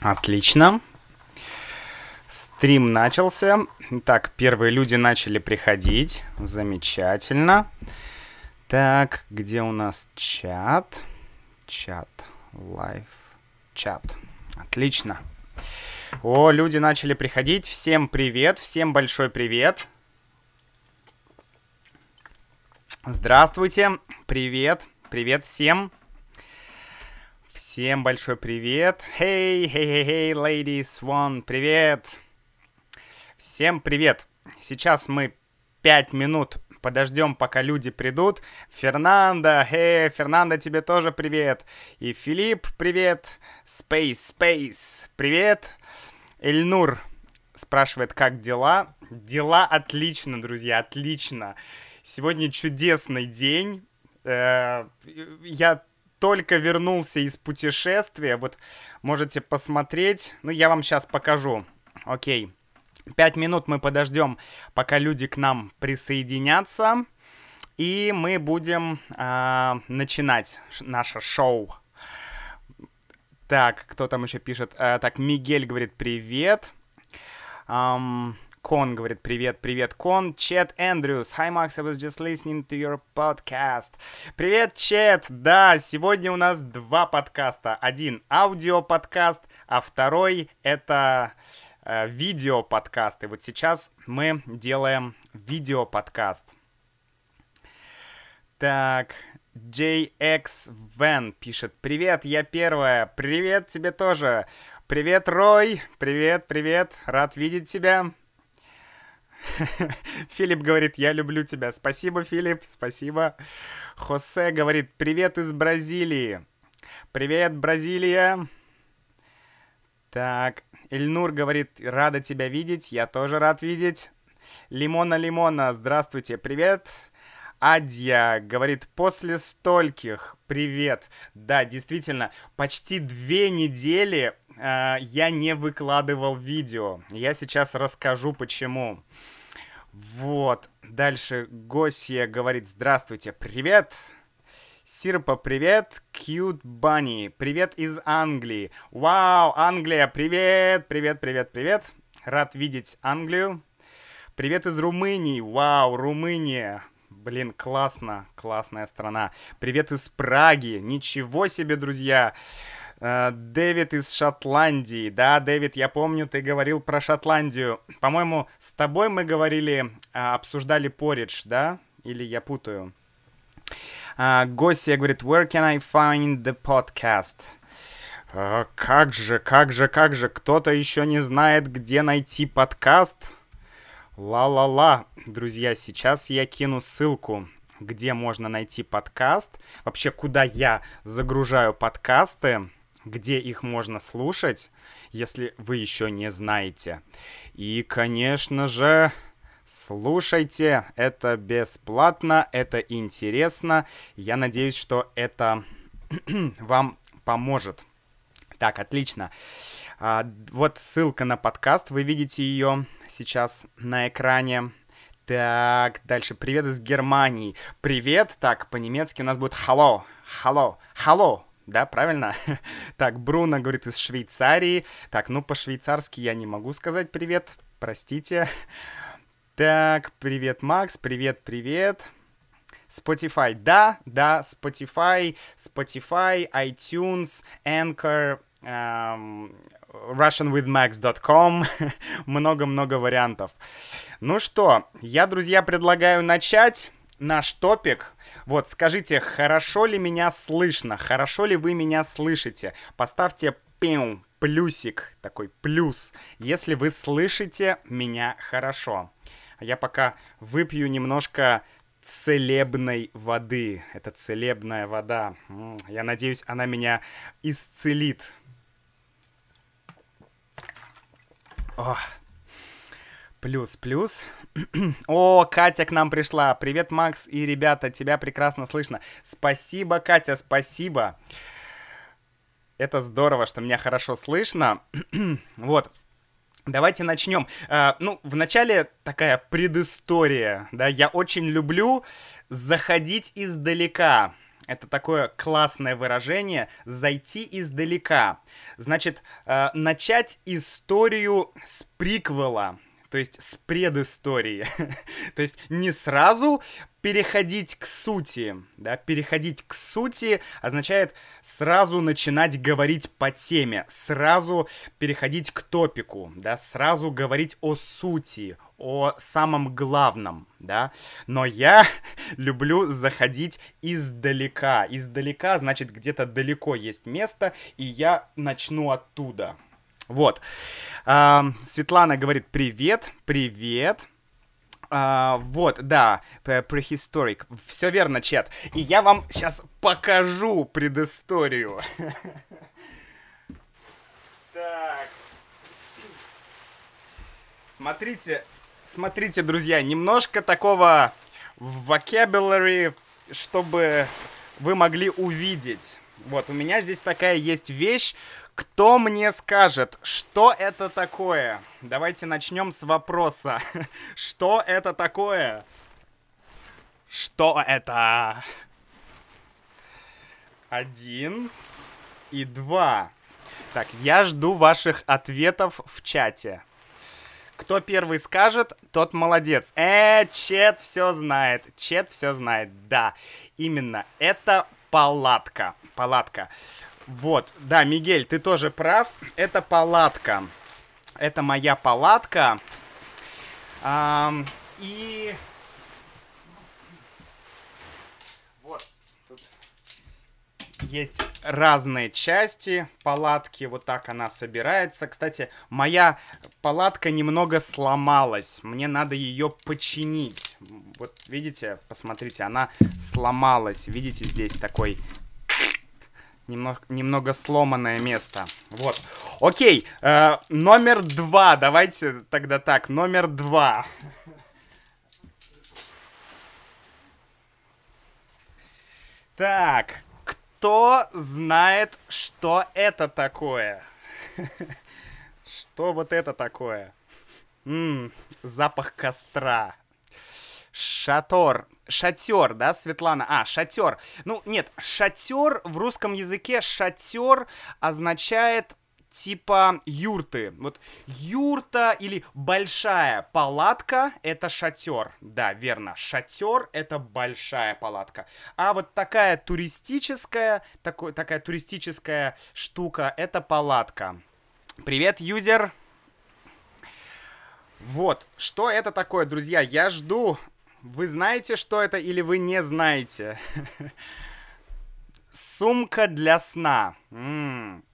Отлично. Стрим начался. Так, первые люди начали приходить. Замечательно. Так, где у нас чат? Чат. Лайв. Чат. Отлично. О, люди начали приходить. Всем привет. Всем большой привет. Здравствуйте. Привет. Привет всем. Всем большой привет. Hey, hey, hey, hey, ladies, one, привет. Всем привет. Сейчас мы 5 минут подождем, пока люди придут. Фернандо, hey, Фернандо, тебе тоже привет. И Филипп, привет. Space, Space, привет. Эльнур спрашивает, как дела. Дела отлично, друзья, отлично. Сегодня чудесный день. Э, я только вернулся из путешествия. Вот можете посмотреть. Ну, я вам сейчас покажу. Окей. Пять минут мы подождем, пока люди к нам присоединятся. И мы будем э, начинать наше шоу. Так, кто там еще пишет? Э, так, Мигель говорит привет. Um, Кон говорит, привет, привет, Кон. Чет Эндрюс. Hi, Max, I was just listening to your podcast. Привет, Чет. Да, сегодня у нас два подкаста. Один аудио-подкаст, а второй это э, видео-подкаст. И вот сейчас мы делаем видео-подкаст. Так, JX Van пишет, привет, я первая, привет тебе тоже. Привет, Рой, привет, привет, рад видеть тебя. Филипп говорит, я люблю тебя. Спасибо, Филипп, спасибо. Хосе говорит, привет из Бразилии. Привет, Бразилия. Так, Эльнур говорит, рада тебя видеть, я тоже рад видеть. Лимона Лимона, здравствуйте, привет. Адья говорит, после стольких, привет. Да, действительно, почти две недели э, я не выкладывал видео. Я сейчас расскажу почему. Вот. Дальше Госия говорит, здравствуйте, привет. Сирпа, привет. Cute Bunny, привет из Англии. Вау, Англия, привет, привет, привет, привет. Рад видеть Англию. Привет из Румынии. Вау, Румыния. Блин, классно, классная страна. Привет из Праги. Ничего себе, друзья. Э, Дэвид из Шотландии. Да, Дэвид, я помню, ты говорил про Шотландию. По-моему, с тобой мы говорили, а, обсуждали поридж, да? Или я путаю? Uh, Госия говорит, where can I find the podcast? Uh, как же, как же, как же, кто-то еще не знает, где найти подкаст? Ла-ла-ла, друзья, сейчас я кину ссылку, где можно найти подкаст. Вообще, куда я загружаю подкасты где их можно слушать, если вы еще не знаете. И, конечно же, слушайте, это бесплатно, это интересно. Я надеюсь, что это вам поможет. Так, отлично. А, вот ссылка на подкаст, вы видите ее сейчас на экране. Так, дальше. Привет из Германии. Привет. Так, по-немецки у нас будет hello. Hello. Hello да, правильно? так, Бруно говорит из Швейцарии. Так, ну по-швейцарски я не могу сказать привет, простите. Так, привет, Макс, привет, привет. Spotify, да, да, Spotify, Spotify, iTunes, Anchor, um, russianwithmax.com, много-много вариантов. Ну что, я, друзья, предлагаю начать наш топик. Вот, скажите, хорошо ли меня слышно? Хорошо ли вы меня слышите? Поставьте пиу, плюсик, такой плюс, если вы слышите меня хорошо. Я пока выпью немножко целебной воды. Это целебная вода. Я надеюсь, она меня исцелит. О, плюс, плюс. О, Катя к нам пришла. Привет, Макс и ребята, тебя прекрасно слышно. Спасибо, Катя, спасибо. Это здорово, что меня хорошо слышно. вот. Давайте начнем. Uh, ну, вначале такая предыстория, да, я очень люблю заходить издалека. Это такое классное выражение «зайти издалека». Значит, э, начать историю с приквела, то есть с предыстории. то есть не сразу переходить к сути, да, переходить к сути означает сразу начинать говорить по теме, сразу переходить к топику, да, сразу говорить о сути, о самом главном, да. Но я люблю заходить издалека. Издалека значит где-то далеко есть место, и я начну оттуда. Вот. А, Светлана говорит привет, привет. А, вот, да, prehistoric. Все верно, чат. И я вам сейчас покажу предысторию. Так. Смотрите, смотрите, друзья, немножко такого vocabulary, чтобы вы могли увидеть. Вот, у меня здесь такая есть вещь, кто мне скажет, что это такое? Давайте начнем с вопроса. Что это такое? Что это? Один и два. Так, я жду ваших ответов в чате. Кто первый скажет, тот молодец. Э, Чет все знает. Чет все знает. Да, именно. Это палатка. Палатка. Вот, да, Мигель, ты тоже прав. Это палатка. Это моя палатка. А, и... Вот, тут есть разные части палатки. Вот так она собирается. Кстати, моя палатка немного сломалась. Мне надо ее починить. Вот, видите, посмотрите, она сломалась. Видите, здесь такой немного, немного сломанное место. Вот. Окей, э, номер два. Давайте тогда так, номер два. Так, кто знает, что это такое? Что вот это такое? Ммм, запах костра. Шатор. Шатер, да, Светлана? А, шатер. Ну, нет, шатер в русском языке шатер означает типа юрты. Вот юрта или большая палатка — это шатер. Да, верно. Шатер — это большая палатка. А вот такая туристическая, такой, такая туристическая штука — это палатка. Привет, юзер. Вот, что это такое, друзья? Я жду вы знаете, что это, или вы не знаете? Сумка для сна. М-м.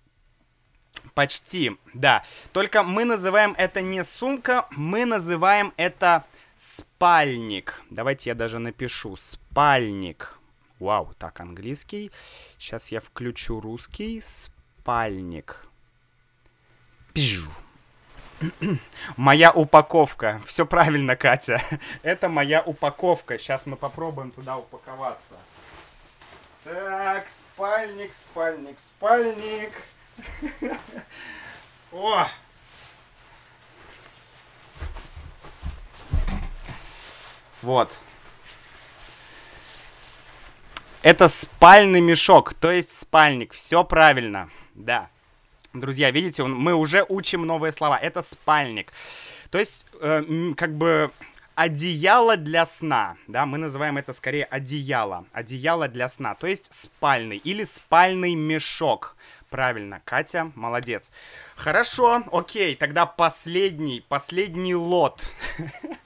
Почти, да. Только мы называем это не сумка, мы называем это спальник. Давайте я даже напишу. Спальник. Вау, так, английский. Сейчас я включу русский. Спальник. Пижу. Моя упаковка. Все правильно, Катя. Это моя упаковка. Сейчас мы попробуем туда упаковаться. Так, спальник, спальник, спальник. О! Вот. Это спальный мешок, то есть спальник. Все правильно. Да. Друзья, видите, мы уже учим новые слова. Это спальник. То есть, э, как бы одеяло для сна, да, мы называем это скорее одеяло, одеяло для сна, то есть спальный или спальный мешок. Правильно, Катя, молодец. Хорошо, окей, тогда последний, последний лот.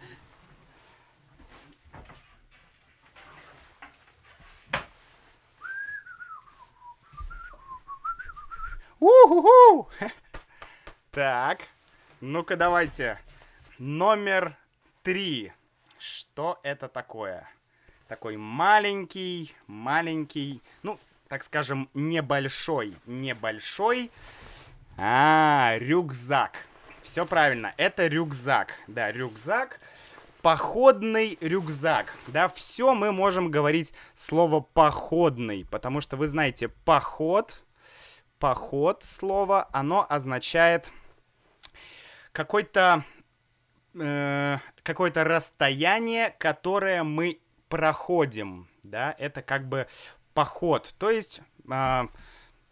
У-ху-ху! Так, ну-ка давайте. Номер три. Что это такое? Такой маленький, маленький, ну, так скажем, небольшой, небольшой. А, рюкзак. Все правильно, это рюкзак. Да, рюкзак. Походный рюкзак. Да, все мы можем говорить слово походный, потому что вы знаете, поход поход слово, оно означает какой-то э, какое-то расстояние, которое мы проходим, да, это как бы поход, то есть э,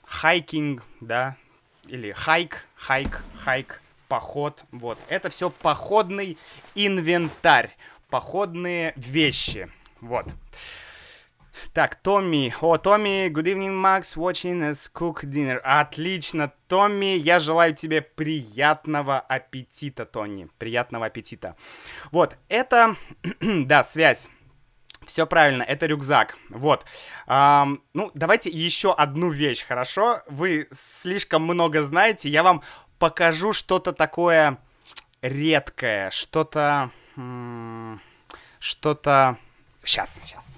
hiking, да, или hike, hike, hike, поход, вот. Это все походный инвентарь, походные вещи, вот. Так, Томми. О, Томми, good evening, Max, watching us cook dinner. Отлично, Томми, я желаю тебе приятного аппетита, Тони. Приятного аппетита. Вот, это, да, связь. Все правильно, это рюкзак. Вот. Um, ну, давайте еще одну вещь, хорошо? Вы слишком много знаете. Я вам покажу что-то такое редкое, что-то... Что-то... Сейчас, сейчас.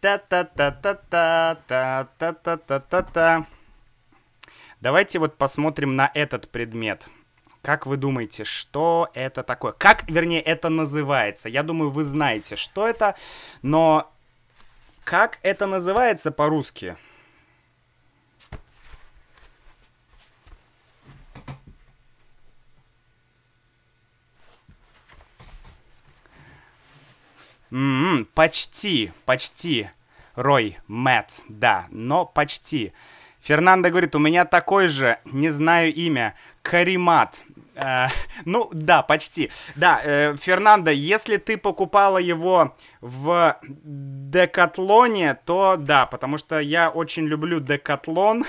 Та-та-та-та-та-та-та-та-та-та. Давайте вот посмотрим на этот предмет. Как вы думаете, что это такое? Как, вернее, это называется? Я думаю, вы знаете, что это, но как это называется по-русски? М-м, почти, почти. Рой, Мэтт, да, но почти. Фернандо говорит, у меня такой же, не знаю имя, Каримат. Э, ну, да, почти. Да, э, Фернандо, если ты покупала его в Декатлоне, то да, потому что я очень люблю Декатлон.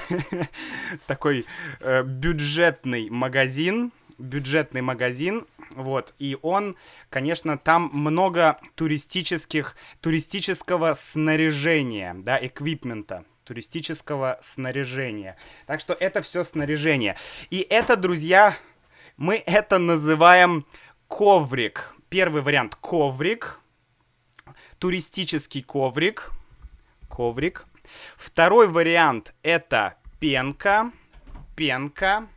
Такой э, бюджетный магазин. Бюджетный магазин. Вот, и он, конечно, там много туристических, туристического снаряжения, да, эквипмента туристического снаряжения. Так что это все снаряжение. И это, друзья, мы это называем коврик. Первый вариант коврик. Туристический коврик. Коврик. Второй вариант это пенка. Пенка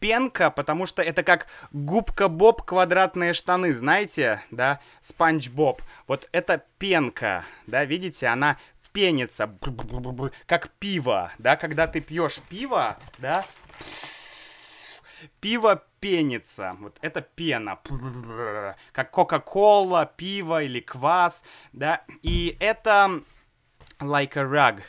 пенка, потому что это как губка Боб квадратные штаны, знаете, да, Спанч Боб. Вот это пенка, да, видите, она пенится, как пиво, да, когда ты пьешь пиво, да, пиво пенится, вот это пена, как Кока-Кола, пиво или квас, да, и это like a rug,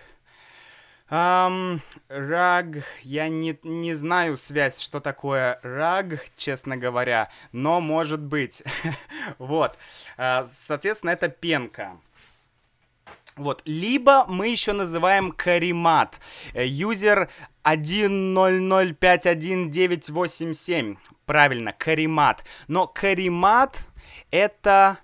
Um, раг, я не, не знаю связь, что такое раг, честно говоря, но может быть. вот, uh, соответственно, это пенка. Вот, либо мы еще называем каримат. Э, юзер 100518987. Правильно, каримат. Но каримат это,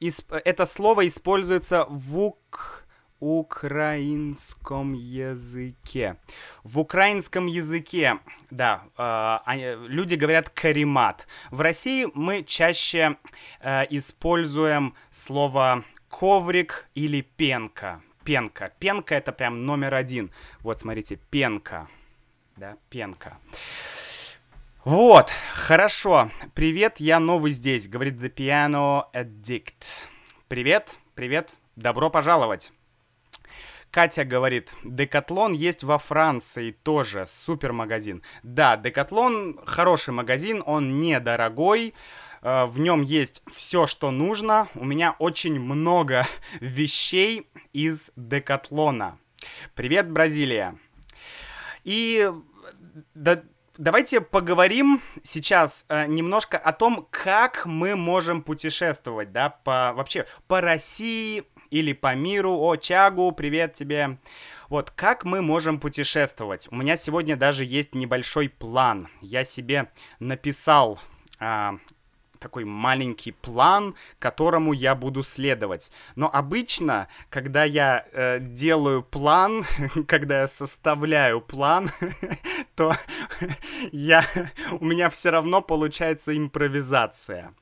это слово используется в ук украинском языке. В украинском языке, да, э, люди говорят каримат. В России мы чаще э, используем слово коврик или пенка. Пенка. Пенка это прям номер один. Вот, смотрите, пенка. Да, пенка. Вот, хорошо. Привет, я новый здесь, говорит The Piano Addict. Привет, привет, добро пожаловать. Катя говорит, Декатлон есть во Франции тоже, супер магазин. Да, Декатлон хороший магазин, он недорогой, э, в нем есть все, что нужно. У меня очень много вещей из Декатлона. Привет, Бразилия. И да, давайте поговорим сейчас э, немножко о том, как мы можем путешествовать, да, по вообще по России, или по миру. О, Чагу, привет тебе. Вот, как мы можем путешествовать? У меня сегодня даже есть небольшой план. Я себе написал а, такой маленький план, которому я буду следовать. Но обычно, когда я э, делаю план, когда я составляю план, то я, у меня все равно получается импровизация.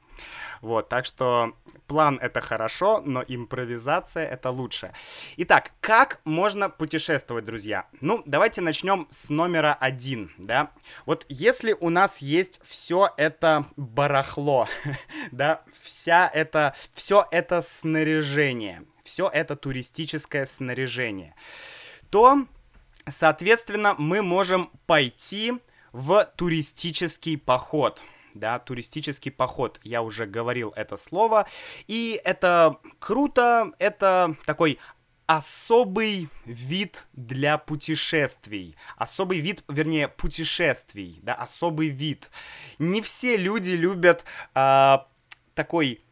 Вот, так что план это хорошо, но импровизация это лучше. Итак, как можно путешествовать, друзья? Ну, давайте начнем с номера один, да. Вот если у нас есть все это барахло, да, вся это, все это снаряжение, все это туристическое снаряжение, то, соответственно, мы можем пойти в туристический поход да, туристический поход. Я уже говорил это слово. И это круто, это такой особый вид для путешествий. Особый вид, вернее, путешествий, да, особый вид. Не все люди любят э, такой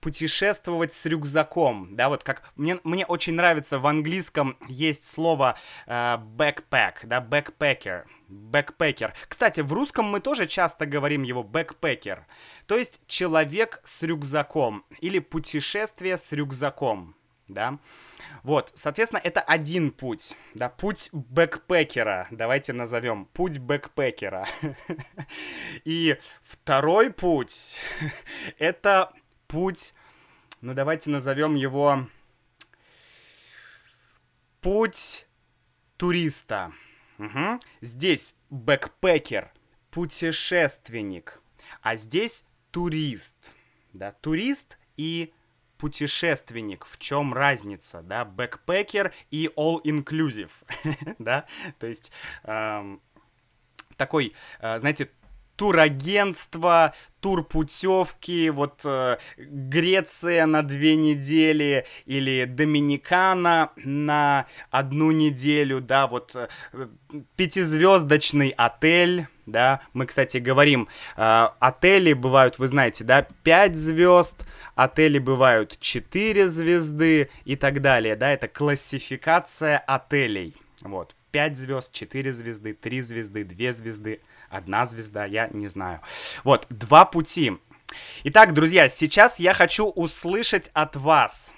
путешествовать с рюкзаком, да, вот как мне, мне очень нравится в английском есть слово э, backpack, да, backpacker, backpacker. Кстати, в русском мы тоже часто говорим его backpacker, то есть человек с рюкзаком или путешествие с рюкзаком, да. Вот, соответственно, это один путь, да, путь бэкпекера, давайте назовем, путь бэкпекера. И второй путь, это путь, ну давайте назовем его путь туриста. Угу. Здесь backpacker, путешественник, а здесь турист, да, турист и путешественник, в чем разница, да, backpacker и all-inclusive, да, то есть эм, такой, э, знаете, турагентство, турпутевки, вот э, Греция на две недели или Доминикана на одну неделю, да, вот э, пятизвездочный отель, да, мы, кстати, говорим, э, отели бывают, вы знаете, да, 5 звезд, отели бывают 4 звезды и так далее, да, это классификация отелей, вот, 5 звезд, 4 звезды, 3 звезды, 2 звезды, одна звезда, я не знаю. Вот, два пути. Итак, друзья, сейчас я хочу услышать от вас.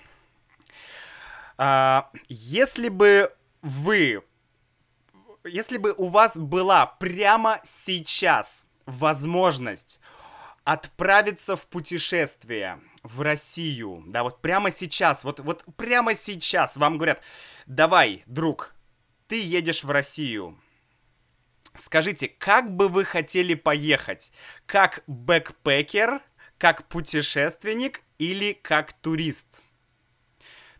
А, если бы вы, если бы у вас была прямо сейчас возможность отправиться в путешествие в Россию, да, вот прямо сейчас, вот, вот прямо сейчас вам говорят, давай, друг, ты едешь в Россию, Скажите, как бы вы хотели поехать? Как бэкпекер, как путешественник или как турист?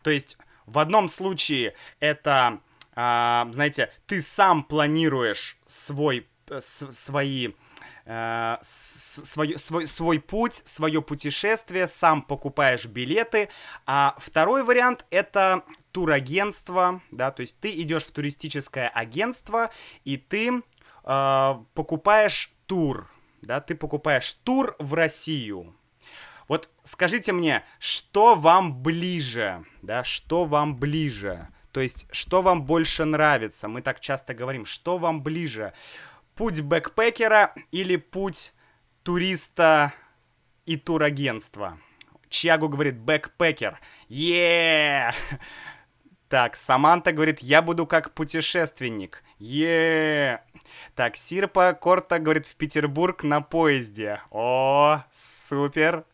То есть в одном случае это, а, знаете, ты сам планируешь свой, э, с, свои э, свой, свой, свой путь, свое путешествие, сам покупаешь билеты. А второй вариант это турагентство, да, то есть ты идешь в туристическое агентство, и ты э, покупаешь тур, да, ты покупаешь тур в Россию. Вот скажите мне, что вам ближе, да, что вам ближе? То есть, что вам больше нравится? Мы так часто говорим, что вам ближе? Путь backpacker а или путь туриста и турагентства? Тьягу говорит backpacker. Еее! Так, Саманта говорит, я буду как путешественник. Еее! Так, Сирпа Корта говорит, в Петербург на поезде. О, супер.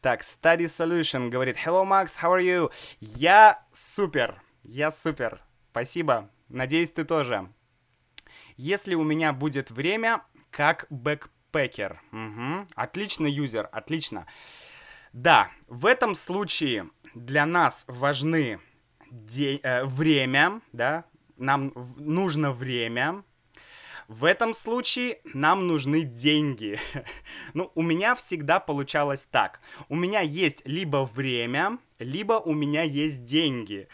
Так, Study Solution говорит, Hello, Max, how are you? Я супер, я супер. Спасибо, надеюсь, ты тоже. Если у меня будет время, как backpacker. Угу. Отлично, юзер, отлично. Да, в этом случае для нас важны день, э, время, да, нам нужно время, в этом случае нам нужны деньги. ну, у меня всегда получалось так. У меня есть либо время, либо у меня есть деньги.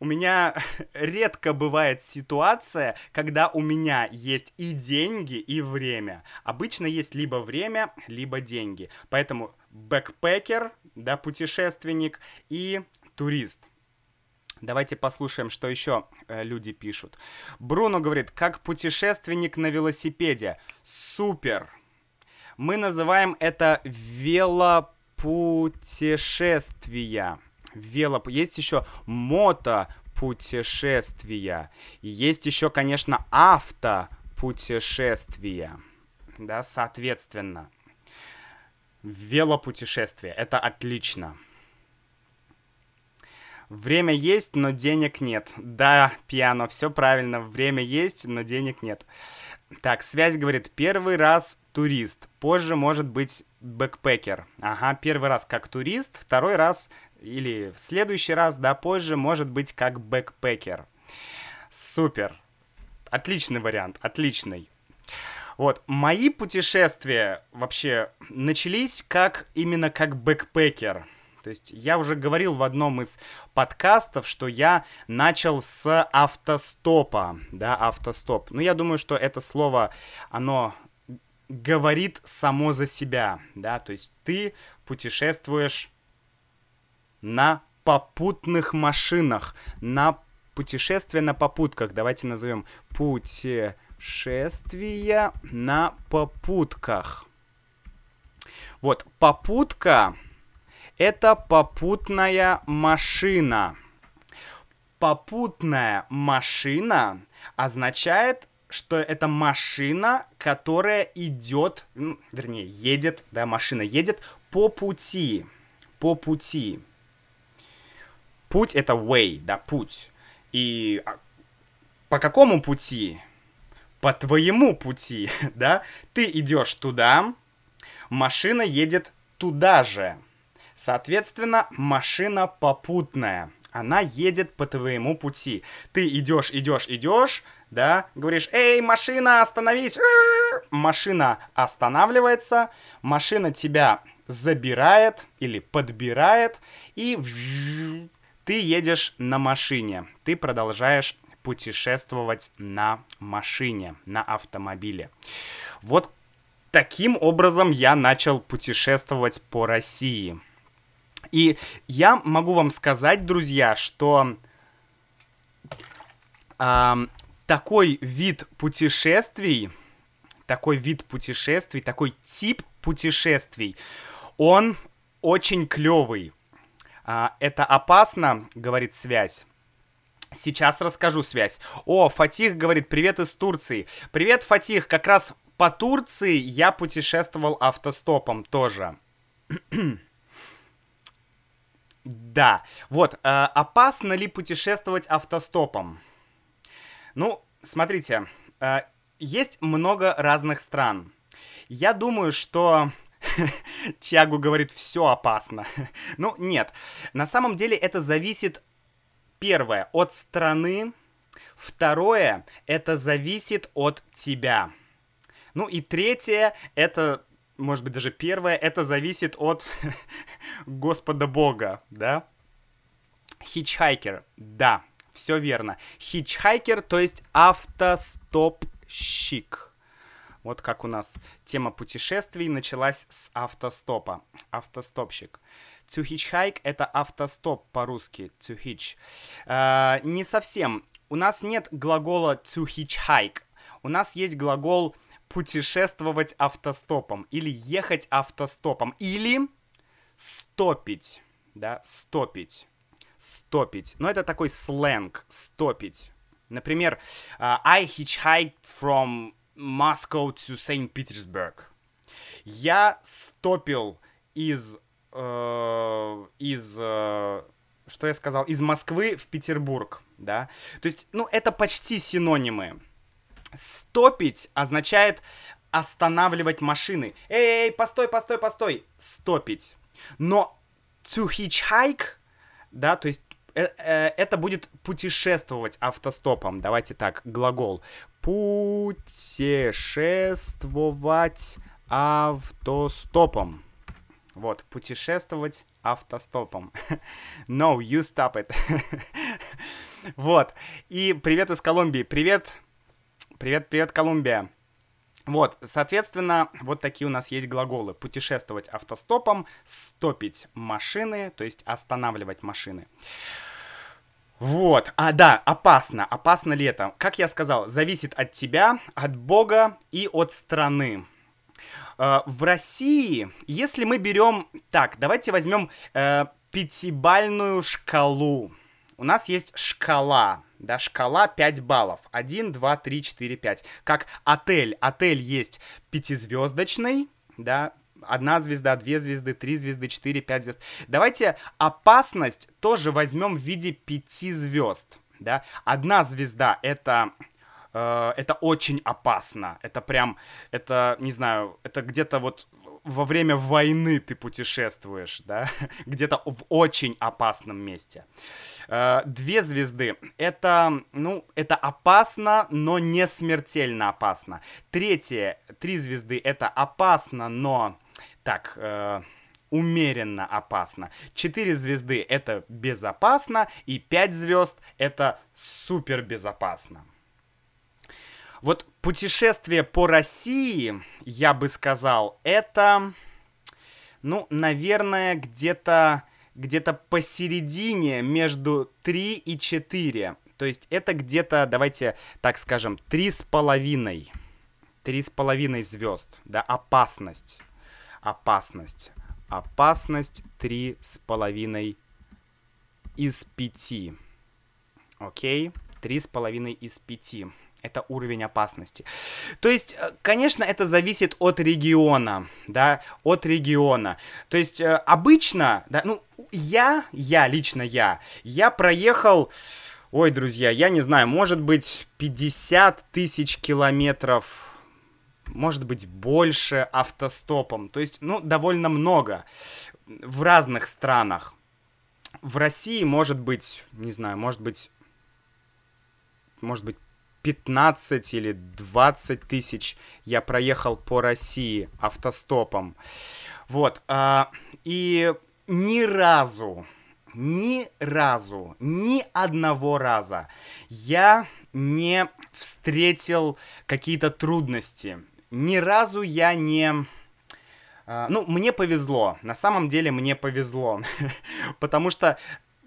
У меня редко бывает ситуация, когда у меня есть и деньги, и время. Обычно есть либо время, либо деньги. Поэтому backpacker, да, путешественник и турист. Давайте послушаем, что еще э, люди пишут. Бруно говорит, как путешественник на велосипеде. Супер. Мы называем это велопутешествия. Велоп... Есть еще мотопутешествия. Есть еще, конечно, автопутешествия. Да, соответственно. Велопутешествие. Это отлично. Время есть, но денег нет. Да, пиано, все правильно. Время есть, но денег нет. Так, связь говорит, первый раз турист, позже может быть backpacker. Ага, первый раз как турист, второй раз или в следующий раз, да, позже может быть как backpacker. Супер. Отличный вариант, отличный. Вот, мои путешествия вообще начались как именно как backpacker. То есть я уже говорил в одном из подкастов, что я начал с автостопа, да, автостоп. Ну, я думаю, что это слово, оно говорит само за себя, да, то есть ты путешествуешь на попутных машинах, на путешествия на попутках, давайте назовем путешествия на попутках. Вот, попутка это попутная машина. Попутная машина означает, что это машина, которая идет, ну, вернее, едет, да, машина едет по пути. По пути. Путь это way, да, путь. И а, по какому пути? По твоему пути, да? Ты идешь туда, машина едет туда же. Соответственно, машина попутная. Она едет по твоему пути. Ты идешь, идешь, идешь, да, говоришь, эй, машина, остановись. Машина останавливается, машина тебя забирает или подбирает, и ты едешь на машине. Ты продолжаешь путешествовать на машине, на автомобиле. Вот таким образом я начал путешествовать по России. И я могу вам сказать, друзья, что э, такой вид путешествий, такой вид путешествий, такой тип путешествий, он очень клевый. Э, это опасно, говорит связь. Сейчас расскажу связь. О, Фатих говорит, привет из Турции. Привет, Фатих, как раз по Турции я путешествовал автостопом тоже. Да. Вот, э, опасно ли путешествовать автостопом? Ну, смотрите, э, есть много разных стран. Я думаю, что Тиагу говорит, все опасно. ну, нет. На самом деле это зависит, первое, от страны. Второе, это зависит от тебя. Ну и третье, это может быть, даже первое, это зависит от Господа Бога, да? Хичхайкер, да, все верно. Хичхайкер, то есть автостопщик. Вот как у нас тема путешествий началась с автостопа. Автостопщик. To hitchhike — это автостоп по-русски. To hitch. Uh, не совсем. У нас нет глагола to hitchhike. У нас есть глагол путешествовать автостопом, или ехать автостопом, или стопить, да, стопить, стопить. Но это такой сленг, стопить. Например, uh, I hitchhiked from Moscow to St. Petersburg. Я стопил из... Э, из... Э, что я сказал? Из Москвы в Петербург, да? То есть, ну, это почти синонимы. Стопить означает останавливать машины. Эй, эй, постой, постой, постой. Стопить. Но to hitchhike, да, то есть э, э, это будет путешествовать автостопом. Давайте так, глагол. Путешествовать автостопом. Вот, путешествовать автостопом. no, you stop it. вот. И привет из Колумбии. Привет, Привет, привет, Колумбия. Вот, соответственно, вот такие у нас есть глаголы. Путешествовать автостопом, стопить машины, то есть останавливать машины. Вот, а да, опасно. Опасно ли это? Как я сказал, зависит от тебя, от Бога и от страны. Э, в России, если мы берем... Так, давайте возьмем э, пятибальную шкалу. У нас есть шкала да, шкала 5 баллов. 1, 2, 3, 4, 5. Как отель. Отель есть пятизвездочный, да, одна звезда, две звезды, три звезды, четыре, пять звезд. Давайте опасность тоже возьмем в виде пяти звезд, да. Одна звезда это э, это очень опасно. Это прям, это, не знаю, это где-то вот во время войны ты путешествуешь, да, где-то в очень опасном месте. Э, две звезды — это, ну, это опасно, но не смертельно опасно. Третье, три звезды — это опасно, но так, э, умеренно опасно. Четыре звезды — это безопасно, и пять звезд — это супер безопасно. Вот путешествие по России, я бы сказал, это, ну, наверное, где-то где-то посередине между 3 и 4. То есть это где-то, давайте так скажем, 3,5. 3,5 звезд, да, опасность. Опасность. Опасность 3,5 из 5. Окей? 3,5 из 5 это уровень опасности. То есть, э, конечно, это зависит от региона, да, от региона. То есть, э, обычно, да, ну, я, я, лично я, я проехал, ой, друзья, я не знаю, может быть, 50 тысяч километров может быть, больше автостопом. То есть, ну, довольно много в разных странах. В России может быть, не знаю, может быть, может быть, 15 или 20 тысяч я проехал по России автостопом. Вот. А, и ни разу, ни разу, ни одного раза я не встретил какие-то трудности. Ни разу я не... А, ну, мне повезло. На самом деле мне повезло. Потому что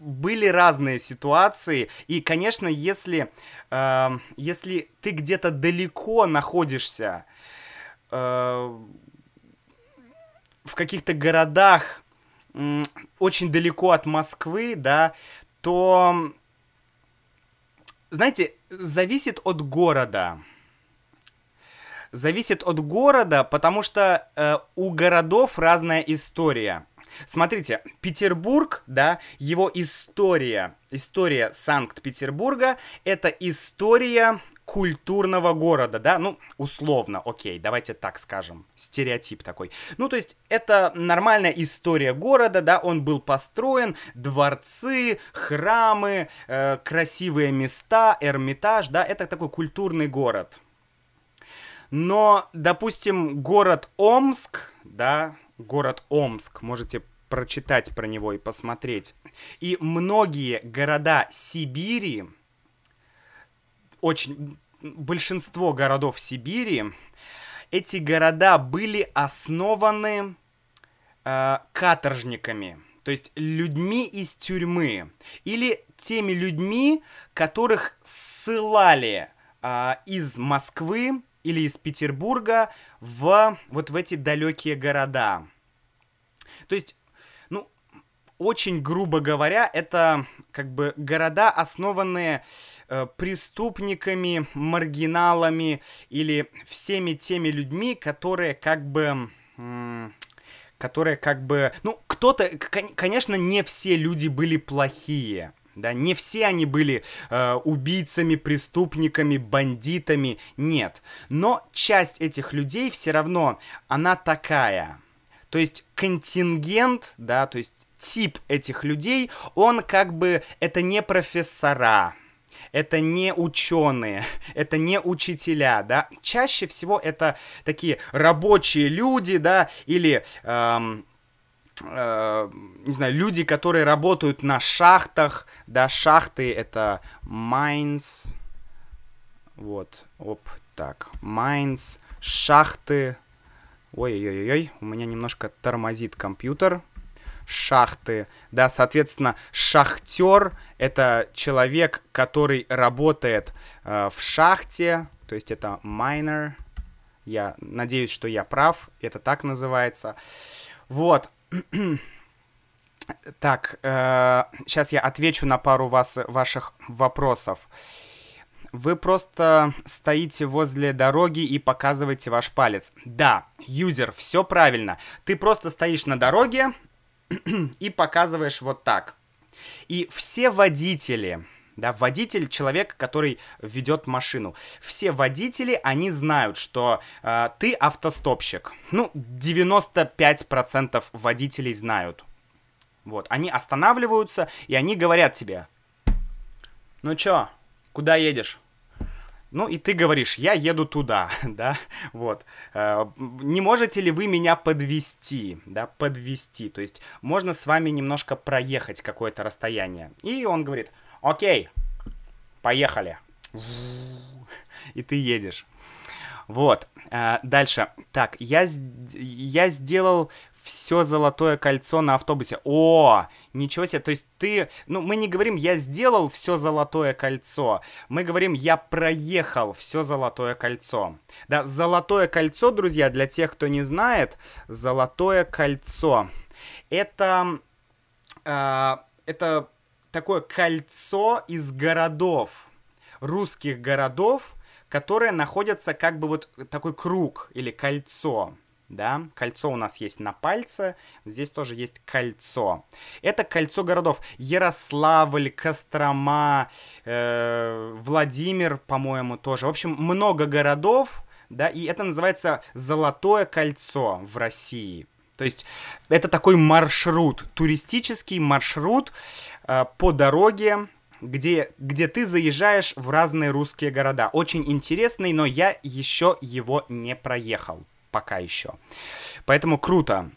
были разные ситуации, и, конечно, если, э, если ты где-то далеко находишься, э, в каких-то городах, э, очень далеко от Москвы, да, то, знаете, зависит от города. Зависит от города, потому что э, у городов разная история. Смотрите, Петербург, да, его история, история Санкт-Петербурга, это история культурного города, да, ну, условно, окей, давайте так скажем, стереотип такой. Ну, то есть, это нормальная история города, да, он был построен, дворцы, храмы, э, красивые места, Эрмитаж, да, это такой культурный город. Но, допустим, город Омск, да, город Омск, можете прочитать про него и посмотреть. И многие города Сибири, очень большинство городов Сибири, эти города были основаны э, каторжниками, то есть людьми из тюрьмы, или теми людьми, которых ссылали э, из Москвы или из Петербурга в вот в эти далекие города. То есть, ну, очень грубо говоря, это как бы города, основанные э, преступниками, маргиналами или всеми теми людьми, которые как бы... Которые как бы... Ну, кто-то... Конечно, не все люди были плохие. Да, не все они были э, убийцами, преступниками, бандитами, нет. Но часть этих людей все равно, она такая. То есть контингент, да, то есть тип этих людей, он как бы, это не профессора, это не ученые, это не учителя, да. Чаще всего это такие рабочие люди, да, или эм, э, не знаю, люди, которые работают на шахтах, да, шахты это mines, вот, оп, так, mines, шахты, ой-ой-ой, у меня немножко тормозит компьютер, шахты, да, соответственно, шахтер это человек, который работает э, в шахте, то есть это miner, я надеюсь, что я прав, это так называется. Вот, так, э, сейчас я отвечу на пару вас, ваших вопросов. Вы просто стоите возле дороги и показываете ваш палец. Да, юзер, все правильно. Ты просто стоишь на дороге и показываешь вот так. И все водители, Да, водитель — человек, который ведет машину. Все водители, они знают, что э, ты автостопщик. Ну, 95% водителей знают. Вот, они останавливаются, и они говорят тебе, ну чё, куда едешь? Ну, и ты говоришь, я еду туда, да, вот. Э, не можете ли вы меня подвести, да, подвести? То есть можно с вами немножко проехать какое-то расстояние. И он говорит, окей, поехали. И ты едешь. Вот. Э, дальше. Так, я, я сделал все золотое кольцо на автобусе. О, ничего себе. То есть ты... Ну, мы не говорим, я сделал все золотое кольцо. Мы говорим, я проехал все золотое кольцо. Да, золотое кольцо, друзья, для тех, кто не знает, золотое кольцо. Это... Э, это такое кольцо из городов. Русских городов, которые находятся как бы вот такой круг или кольцо да, кольцо у нас есть на пальце, здесь тоже есть кольцо. Это кольцо городов Ярославль, Кострома, э, Владимир, по-моему, тоже. В общем, много городов, да, и это называется Золотое кольцо в России. То есть это такой маршрут, туристический маршрут э, по дороге, где, где ты заезжаешь в разные русские города. Очень интересный, но я еще его не проехал пока еще. Поэтому круто.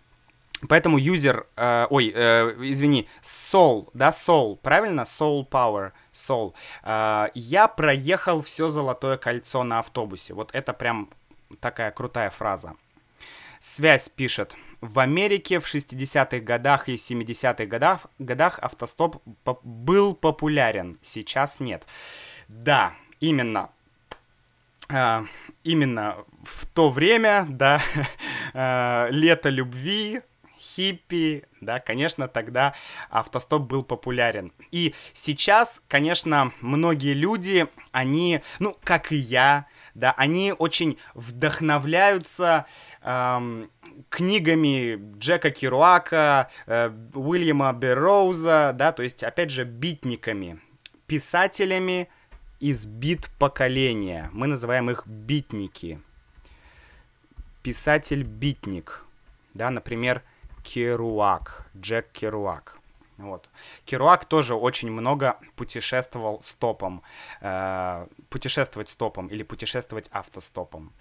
Поэтому юзер, э, ой, э, извини, Soul, да, Soul, правильно? Soul Power, Soul. Э, я проехал все золотое кольцо на автобусе. Вот это прям такая крутая фраза. Связь пишет. В Америке в 60-х годах и 70-х годах, годах автостоп по был популярен, сейчас нет. Да, именно. Uh, именно в то время, да, uh, лето любви, хиппи, да, конечно, тогда автостоп был популярен. И сейчас, конечно, многие люди, они, ну, как и я, да, они очень вдохновляются эм, книгами Джека Керуака, э, Уильяма Берроуза, да, то есть, опять же, битниками, писателями, из бит поколения. Мы называем их битники. Писатель-битник. Да, например, Керуак, Джек Керуак. Вот. Керуак тоже очень много путешествовал стопом. Э, путешествовать стопом или путешествовать автостопом.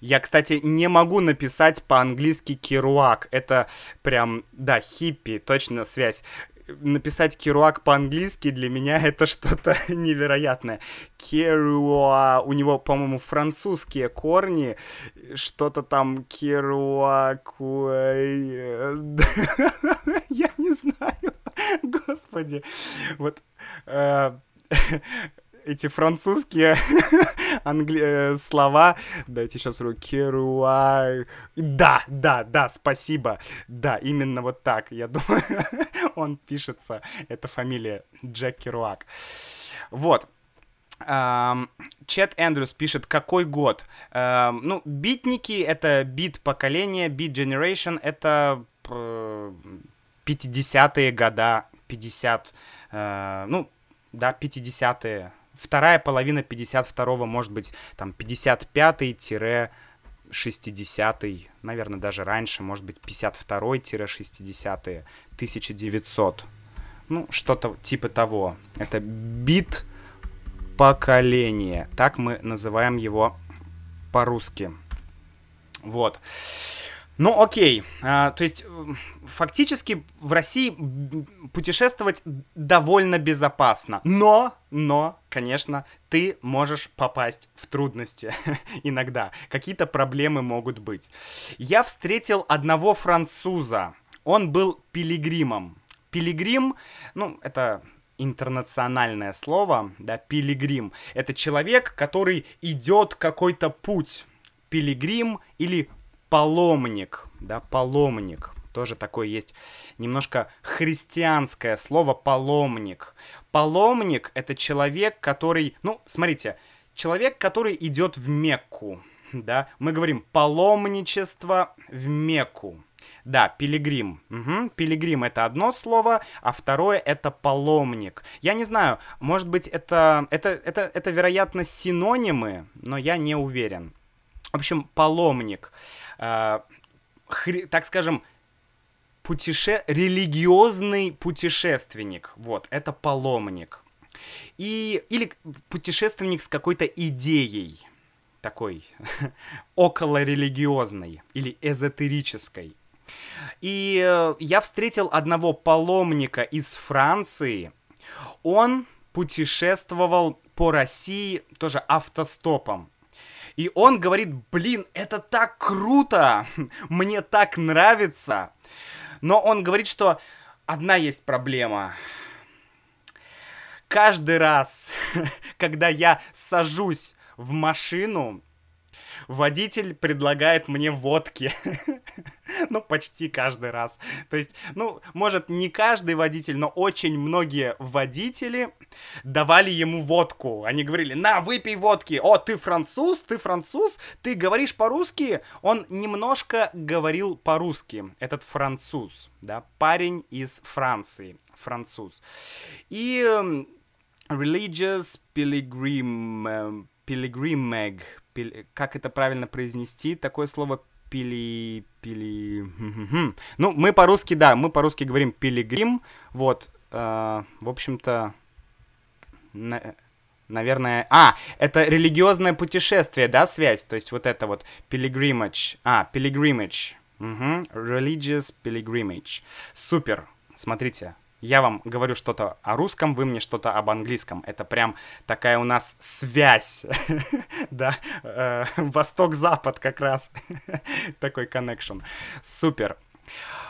Я, кстати, не могу написать по-английски Керуак. Это прям, да, хиппи, точно связь написать Керуак по-английски для меня это что-то невероятное. Керуа, у него, по-моему, французские корни, что-то там Керуак, я не знаю, господи, вот э, эти французские англи... Э, слова. Дайте сейчас Керуа. Да, да, да, спасибо. Да, именно вот так. Я думаю, он пишется. Это фамилия Джек Керуак. Вот. Um, Чет Эндрюс пишет, какой год? Um, ну, битники — это бит поколения, бит generation — это 50-е года, 50, uh, ну, да, 50-е вторая половина 52-го, может быть, там 55-60-й, наверное, даже раньше, может быть, 52-60-е, 1900. Ну, что-то типа того. Это бит поколения. Так мы называем его по-русски. Вот. Ну, окей. А, то есть, фактически в России путешествовать довольно безопасно. Но, но, конечно, ты можешь попасть в трудности иногда. Какие-то проблемы могут быть. Я встретил одного француза. Он был пилигримом. Пилигрим, ну, это интернациональное слово, да, пилигрим. Это человек, который идет какой-то путь. Пилигрим или паломник, да, паломник. Тоже такое есть немножко христианское слово паломник. Паломник — это человек, который, ну, смотрите, человек, который идет в Мекку, да, мы говорим паломничество в Мекку, Да, пилигрим. Угу. Пилигрим это одно слово, а второе это паломник. Я не знаю, может быть это, это, это, это вероятно синонимы, но я не уверен. В общем, паломник. Э, хри, так скажем, путеше... религиозный путешественник. Вот, это паломник. И... Или путешественник с какой-то идеей такой околорелигиозной или эзотерической. И э, я встретил одного паломника из Франции. Он путешествовал по России тоже автостопом. И он говорит, блин, это так круто, мне так нравится. Но он говорит, что одна есть проблема. Каждый раз, когда я сажусь в машину, водитель предлагает мне водки. ну, почти каждый раз. То есть, ну, может, не каждый водитель, но очень многие водители давали ему водку. Они говорили, на, выпей водки. О, ты француз, ты француз, ты говоришь по-русски. Он немножко говорил по-русски, этот француз, да, парень из Франции, француз. И эм, religious pilgrim, pilgrimage, как это правильно произнести, такое слово пили... пили... Ну, мы по-русски, да, мы по-русски говорим пилигрим, вот, э, в общем-то, на... наверное... А, это религиозное путешествие, да, связь? То есть вот это вот pilgrimage, а, pilgrimage, угу. religious pilgrimage. Супер, смотрите, я вам говорю что-то о русском, вы мне что-то об английском. Это прям такая у нас связь, да, э, восток-запад как раз, такой connection. Супер.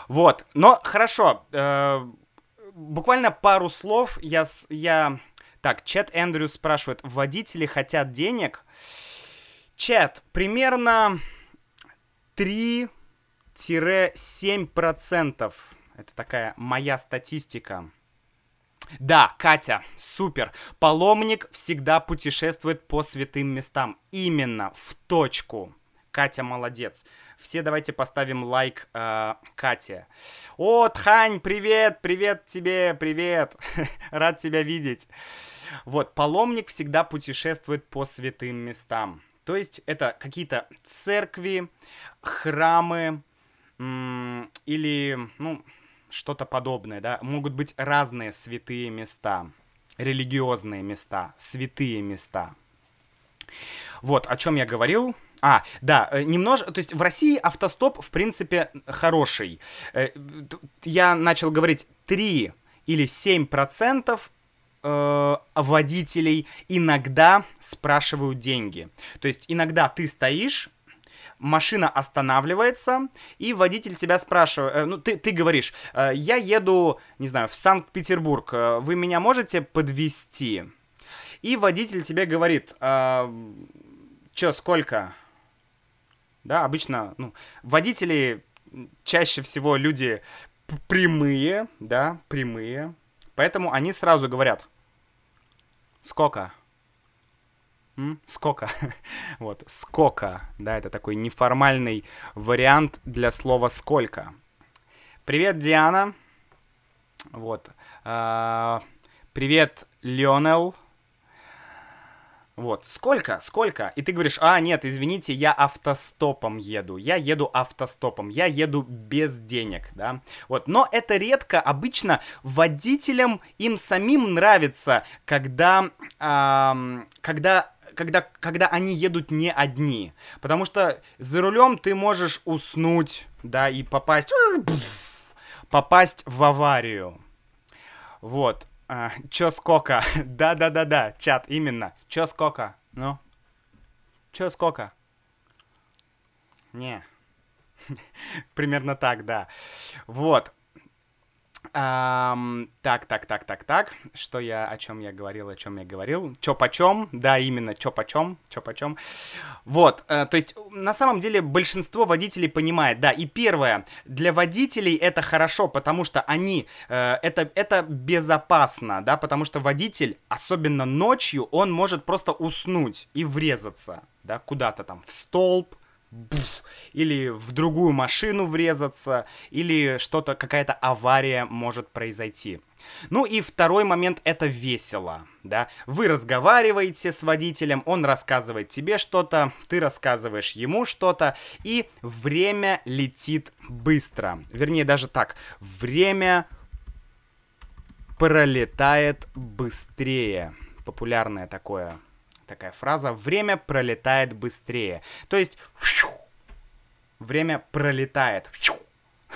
Вот, но хорошо, э, буквально пару слов я, я... Так, Чет Эндрю спрашивает, водители хотят денег? Чет, примерно 3-7% это такая моя статистика. Да, Катя, супер. Паломник всегда путешествует по святым местам. Именно, в точку. Катя молодец. Все давайте поставим лайк э, Кате. О, Тхань, привет, привет тебе, привет. Рад тебя видеть. Вот, паломник всегда путешествует по святым местам. То есть это какие-то церкви, храмы или, ну, что-то подобное, да, могут быть разные святые места, религиозные места, святые места. Вот, о чем я говорил. А, да, э, немножко, то есть в России автостоп, в принципе, хороший. Э, я начал говорить 3 или 7 процентов э, водителей иногда спрашивают деньги. То есть иногда ты стоишь машина останавливается, и водитель тебя спрашивает, э, ну, ты, ты говоришь, э, я еду, не знаю, в Санкт-Петербург, э, вы меня можете подвести? И водитель тебе говорит, э, чё, сколько? Да, обычно, ну, водители чаще всего люди прямые, да, прямые, поэтому они сразу говорят, сколько? Сколько. вот, сколько. Да, это такой неформальный вариант для слова сколько. Привет, Диана. Вот. А, привет, Леонел. Вот, сколько, сколько? И ты говоришь, а, нет, извините, я автостопом еду, я еду автостопом, я еду без денег, да. Вот, но это редко, обычно водителям им самим нравится, когда, эм, когда когда, когда они едут не одни. Потому что за рулем ты можешь уснуть, да, и попасть... Попасть в аварию. Вот. А, чё сколько? Да-да-да-да, чат, именно. Чё сколько? Ну? Чё сколько? Не. Примерно так, да. Вот. Um, так, так, так, так, так. Что я, о чем я говорил, о чем я говорил? Чё почем? Да, именно, чё почем, чё почем. Вот, э, то есть, на самом деле, большинство водителей понимает, да, и первое, для водителей это хорошо, потому что они, э, это, это безопасно, да, потому что водитель, особенно ночью, он может просто уснуть и врезаться, да, куда-то там, в столб, буф, или в другую машину врезаться, или что-то, какая-то авария может произойти. Ну и второй момент — это весело, да. Вы разговариваете с водителем, он рассказывает тебе что-то, ты рассказываешь ему что-то, и время летит быстро. Вернее, даже так, время пролетает быстрее. Популярная такое, такая фраза. Время пролетает быстрее. То есть время пролетает.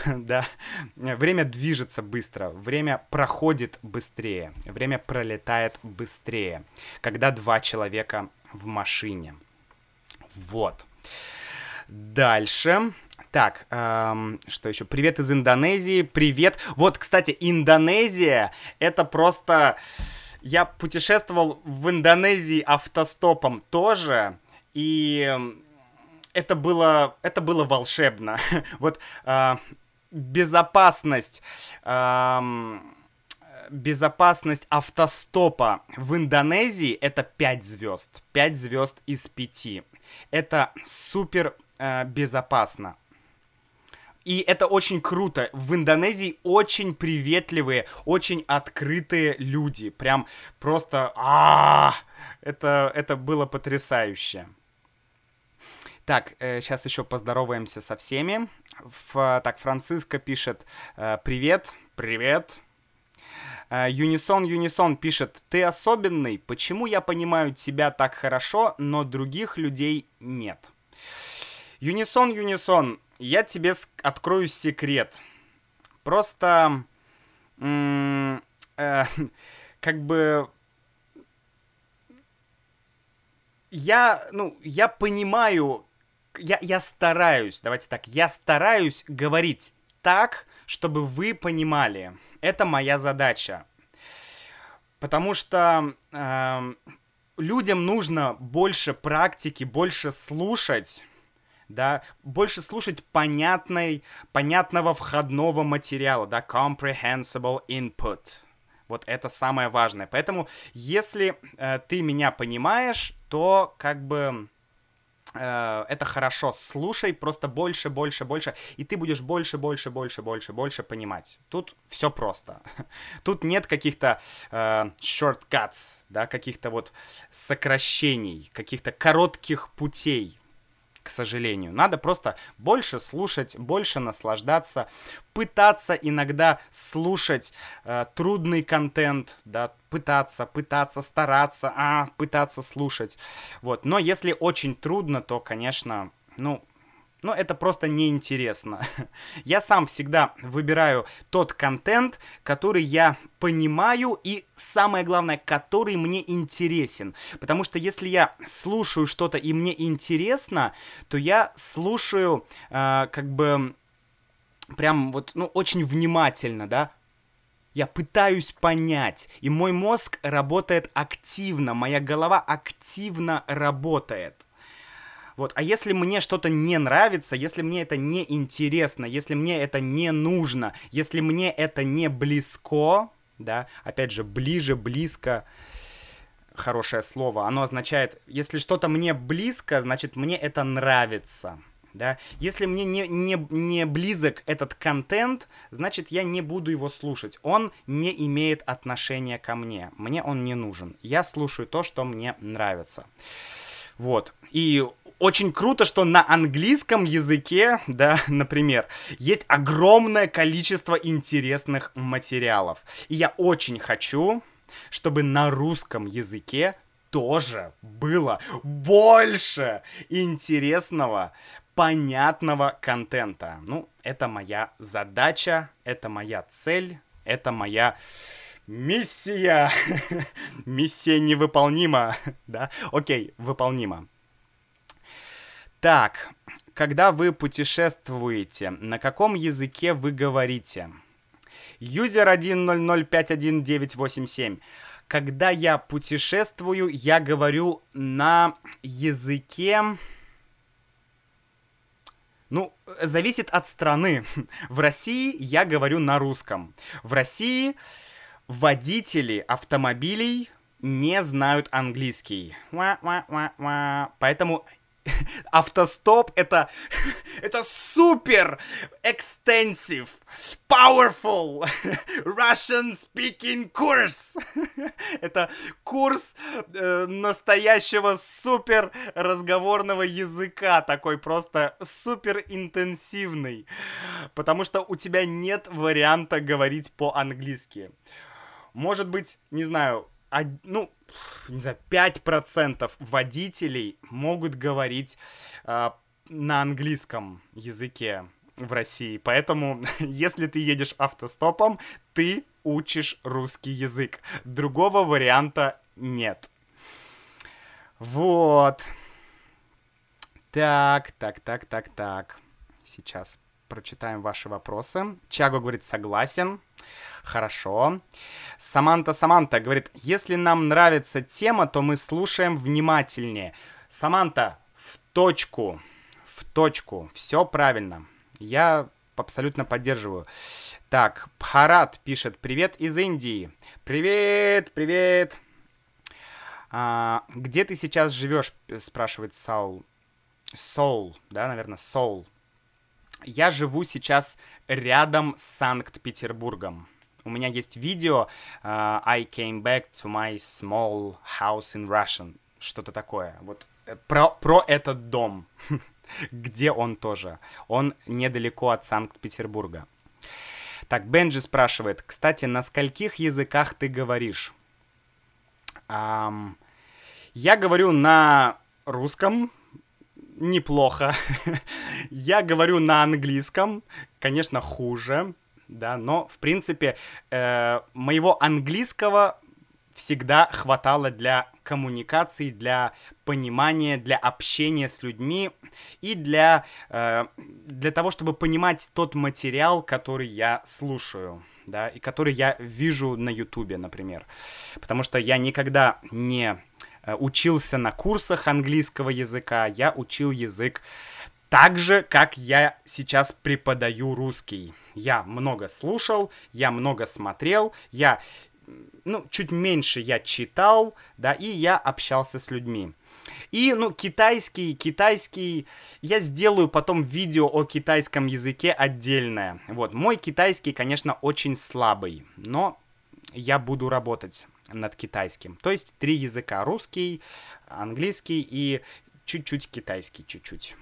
да, время движется быстро, время проходит быстрее, время пролетает быстрее, когда два человека в машине. Вот. Дальше. Так, эм, что еще? Привет из Индонезии. Привет. Вот, кстати, Индонезия это просто... Я путешествовал в Индонезии автостопом тоже, и это было, это было волшебно. вот э, безопасность, эм, безопасность автостопа в Индонезии это 5 звезд. 5 звезд из 5. Это супер э, безопасно. И это очень круто. В Индонезии очень приветливые, очень открытые люди. Прям просто... А, это, это было потрясающе. Так, э, сейчас еще поздороваемся со всеми. Ф, так, Франциско пишет э, «Привет, привет». Э, Юнисон Юнисон пишет «Ты особенный, почему я понимаю тебя так хорошо, но других людей нет?» Юнисон Юнисон, я тебе открою секрет. Просто... э, как бы я, ну, я понимаю, я, я стараюсь, давайте так, я стараюсь говорить так, чтобы вы понимали. Это моя задача. Потому что э, людям нужно больше практики, больше слушать, да, больше слушать понятной, понятного входного материала, да, comprehensible input. Вот это самое важное. Поэтому, если э, ты меня понимаешь, то как бы Э, это хорошо. Слушай просто больше, больше, больше, и ты будешь больше, больше, больше, больше, больше понимать. Тут все просто. Тут нет каких-то э, shortcuts, да, каких-то вот сокращений, каких-то коротких путей к сожалению. Надо просто больше слушать, больше наслаждаться, пытаться иногда слушать э, трудный контент, да, пытаться, пытаться, стараться, а, пытаться слушать. Вот. Но если очень трудно, то, конечно, ну, но это просто неинтересно. Я сам всегда выбираю тот контент, который я понимаю и, самое главное, который мне интересен. Потому что если я слушаю что-то и мне интересно, то я слушаю э, как бы прям вот, ну, очень внимательно, да, я пытаюсь понять, и мой мозг работает активно, моя голова активно работает. Вот. А если мне что-то не нравится, если мне это не интересно, если мне это не нужно, если мне это не близко, да, опять же, ближе, близко, хорошее слово, оно означает, если что-то мне близко, значит, мне это нравится. Да? Если мне не, не, не близок этот контент, значит, я не буду его слушать. Он не имеет отношения ко мне. Мне он не нужен. Я слушаю то, что мне нравится. Вот. И очень круто, что на английском языке, да, например, есть огромное количество интересных материалов. И я очень хочу, чтобы на русском языке тоже было больше интересного, понятного контента. Ну, это моя задача, это моя цель, это моя миссия. Миссия невыполнима, да? Окей, выполнима. Так, когда вы путешествуете, на каком языке вы говорите? Юзер 100518987. Когда я путешествую, я говорю на языке... Ну, зависит от страны. В России я говорю на русском. В России водители автомобилей не знают английский. Поэтому автостоп это, это супер extensive, powerful Russian speaking course. это курс э, настоящего супер разговорного языка, такой просто супер интенсивный, потому что у тебя нет варианта говорить по-английски. Может быть, не знаю, ну, не знаю, 5% водителей могут говорить э, на английском языке в России. Поэтому, если ты едешь автостопом, ты учишь русский язык. Другого варианта нет. Вот. Так, так, так, так, так. Сейчас прочитаем ваши вопросы. Чаго говорит согласен. Хорошо. Саманта Саманта говорит, если нам нравится тема, то мы слушаем внимательнее. Саманта, в точку, в точку, все правильно. Я абсолютно поддерживаю. Так, Пхарат пишет, привет из Индии. Привет, привет. А, где ты сейчас живешь, спрашивает Саул. Соул, да, наверное, Соул. Я живу сейчас рядом с Санкт-Петербургом. У меня есть видео uh, I came back to my small house in Russian. Что-то такое. Вот э, про, про этот дом. Где он тоже? Он недалеко от Санкт-Петербурга. Так, Бенджи спрашивает, кстати, на скольких языках ты говоришь? Um, я говорю на русском, неплохо. я говорю на английском, конечно, хуже да, но, в принципе, э, моего английского всегда хватало для коммуникации, для понимания, для общения с людьми и для, э, для того, чтобы понимать тот материал, который я слушаю, да, и который я вижу на Ютубе, например. Потому что я никогда не учился на курсах английского языка, я учил язык так же, как я сейчас преподаю русский. Я много слушал, я много смотрел, я, ну, чуть меньше я читал, да, и я общался с людьми. И, ну, китайский, китайский, я сделаю потом видео о китайском языке отдельное. Вот, мой китайский, конечно, очень слабый, но я буду работать над китайским. То есть три языка, русский, английский и чуть-чуть китайский, чуть-чуть.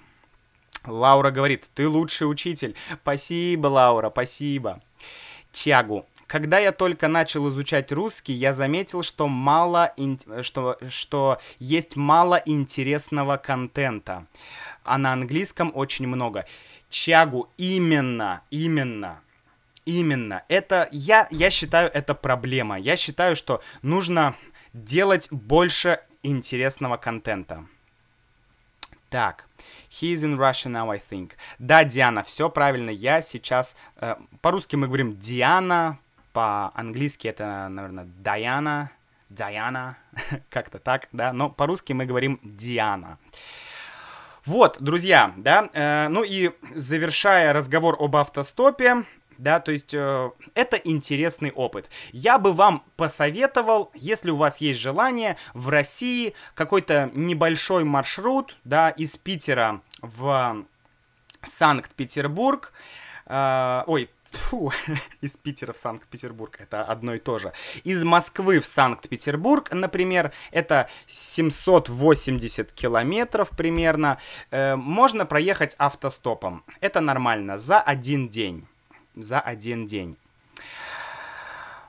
Лаура говорит, ты лучший учитель. Спасибо, Лаура, спасибо. Тягу. Когда я только начал изучать русский, я заметил, что мало, что, что есть мало интересного контента, а на английском очень много. Чагу, именно, именно, именно. Это, я, я считаю, это проблема. Я считаю, что нужно делать больше интересного контента. Так, He's in Russia now, I think. Да, Диана, все правильно. Я сейчас... Э, по-русски мы говорим Диана, по-английски это, наверное, Даяна, Диана, как-то так, да, но по-русски мы говорим Диана. Вот, друзья, да, э, ну и завершая разговор об автостопе, да, то есть э, это интересный опыт. Я бы вам посоветовал, если у вас есть желание, в России какой-то небольшой маршрут, да, из Питера в Санкт-Петербург, э, ой, Фу, из Питера в Санкт-Петербург, это одно и то же. Из Москвы в Санкт-Петербург, например, это 780 километров примерно. Э, можно проехать автостопом. Это нормально, за один день за один день.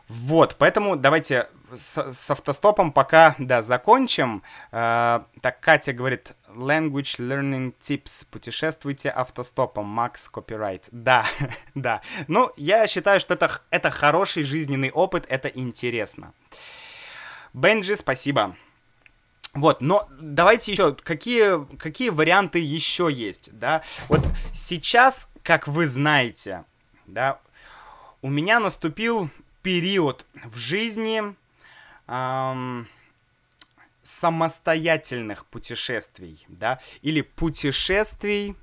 Вот, поэтому давайте с, с автостопом пока, да, закончим. Э, так, Катя говорит, language learning tips, путешествуйте автостопом, Макс Копирайт. Да, да. Ну, я считаю, что это, это хороший жизненный опыт, это интересно. Бенджи, спасибо. Вот, но давайте еще, какие, какие варианты еще есть, да? Вот сейчас, как вы знаете, да, у меня наступил период в жизни эм, самостоятельных путешествий, да, или путешествий,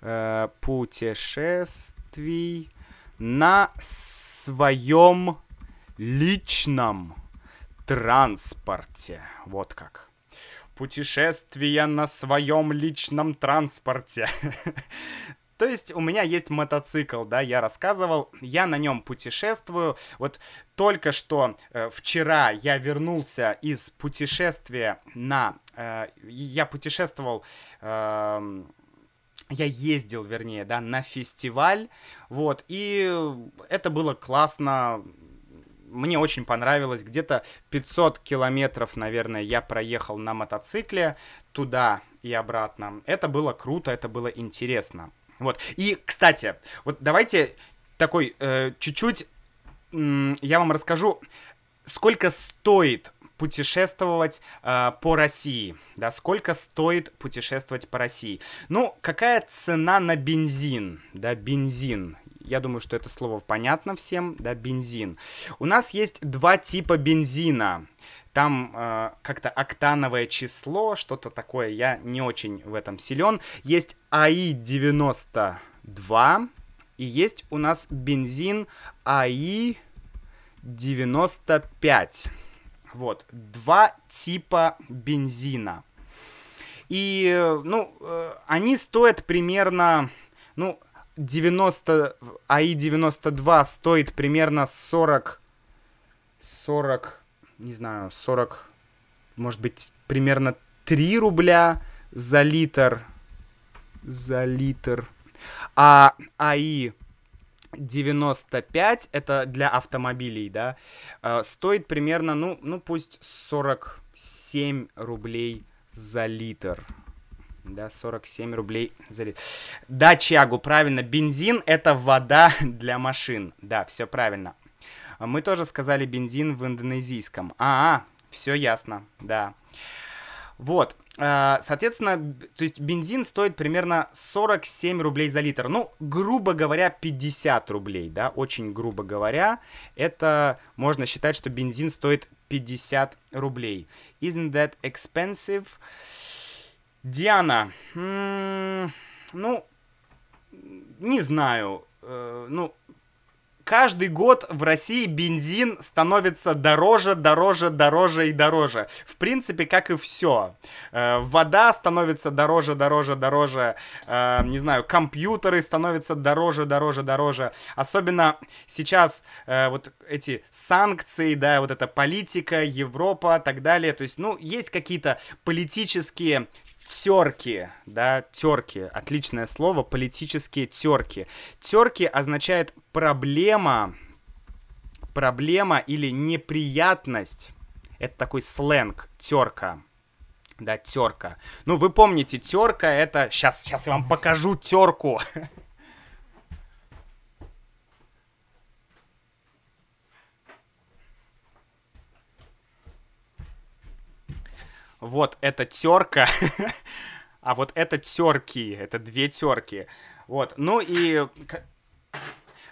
э, путешествий на своем личном транспорте, вот как. путешествия на своем личном транспорте. То есть у меня есть мотоцикл, да, я рассказывал, я на нем путешествую. Вот только что э, вчера я вернулся из путешествия на... Э, я путешествовал... Э, я ездил, вернее, да, на фестиваль, вот, и это было классно, мне очень понравилось. Где-то 500 километров, наверное, я проехал на мотоцикле туда и обратно. Это было круто, это было интересно. Вот. И, кстати, вот давайте такой э, чуть-чуть э, я вам расскажу, сколько стоит путешествовать э, по России, да, сколько стоит путешествовать по России. Ну, какая цена на бензин, да, бензин, я думаю, что это слово понятно всем, да, бензин. У нас есть два типа бензина. Там э, как-то октановое число, что-то такое, я не очень в этом силен. Есть АИ-92, и есть у нас бензин АИ-95. Вот, два типа бензина. И, ну, э, они стоят примерно, ну, 90, АИ-92 стоит примерно 40, 40, не знаю, 40, может быть, примерно 3 рубля за литр, за литр. А АИ 95, это для автомобилей, да, э, стоит примерно, ну, ну пусть 47 рублей за литр да, 47 рублей за литр. Да, Чагу, правильно, бензин — это вода для машин. Да, все правильно. Мы тоже сказали бензин в индонезийском. А, -а все ясно, да. Вот, э, соответственно, то есть бензин стоит примерно 47 рублей за литр. Ну, грубо говоря, 50 рублей, да, очень грубо говоря. Это можно считать, что бензин стоит 50 рублей. Isn't that expensive? Диана, ну, не знаю, э, ну, каждый год в России бензин становится дороже, дороже, дороже и дороже. В принципе, как и все. Э, вода становится дороже, дороже, дороже. Э, не знаю, компьютеры становятся дороже, дороже, дороже. Особенно сейчас э, вот эти санкции, да, вот эта политика, Европа, так далее. То есть, ну, есть какие-то политические терки, да, терки, отличное слово, политические терки. Терки означает проблема, проблема или неприятность. Это такой сленг, терка. Да, терка. Ну, вы помните, терка это... Сейчас, сейчас я вам покажу терку. Вот это терка, а вот это терки, это две терки. Вот, ну и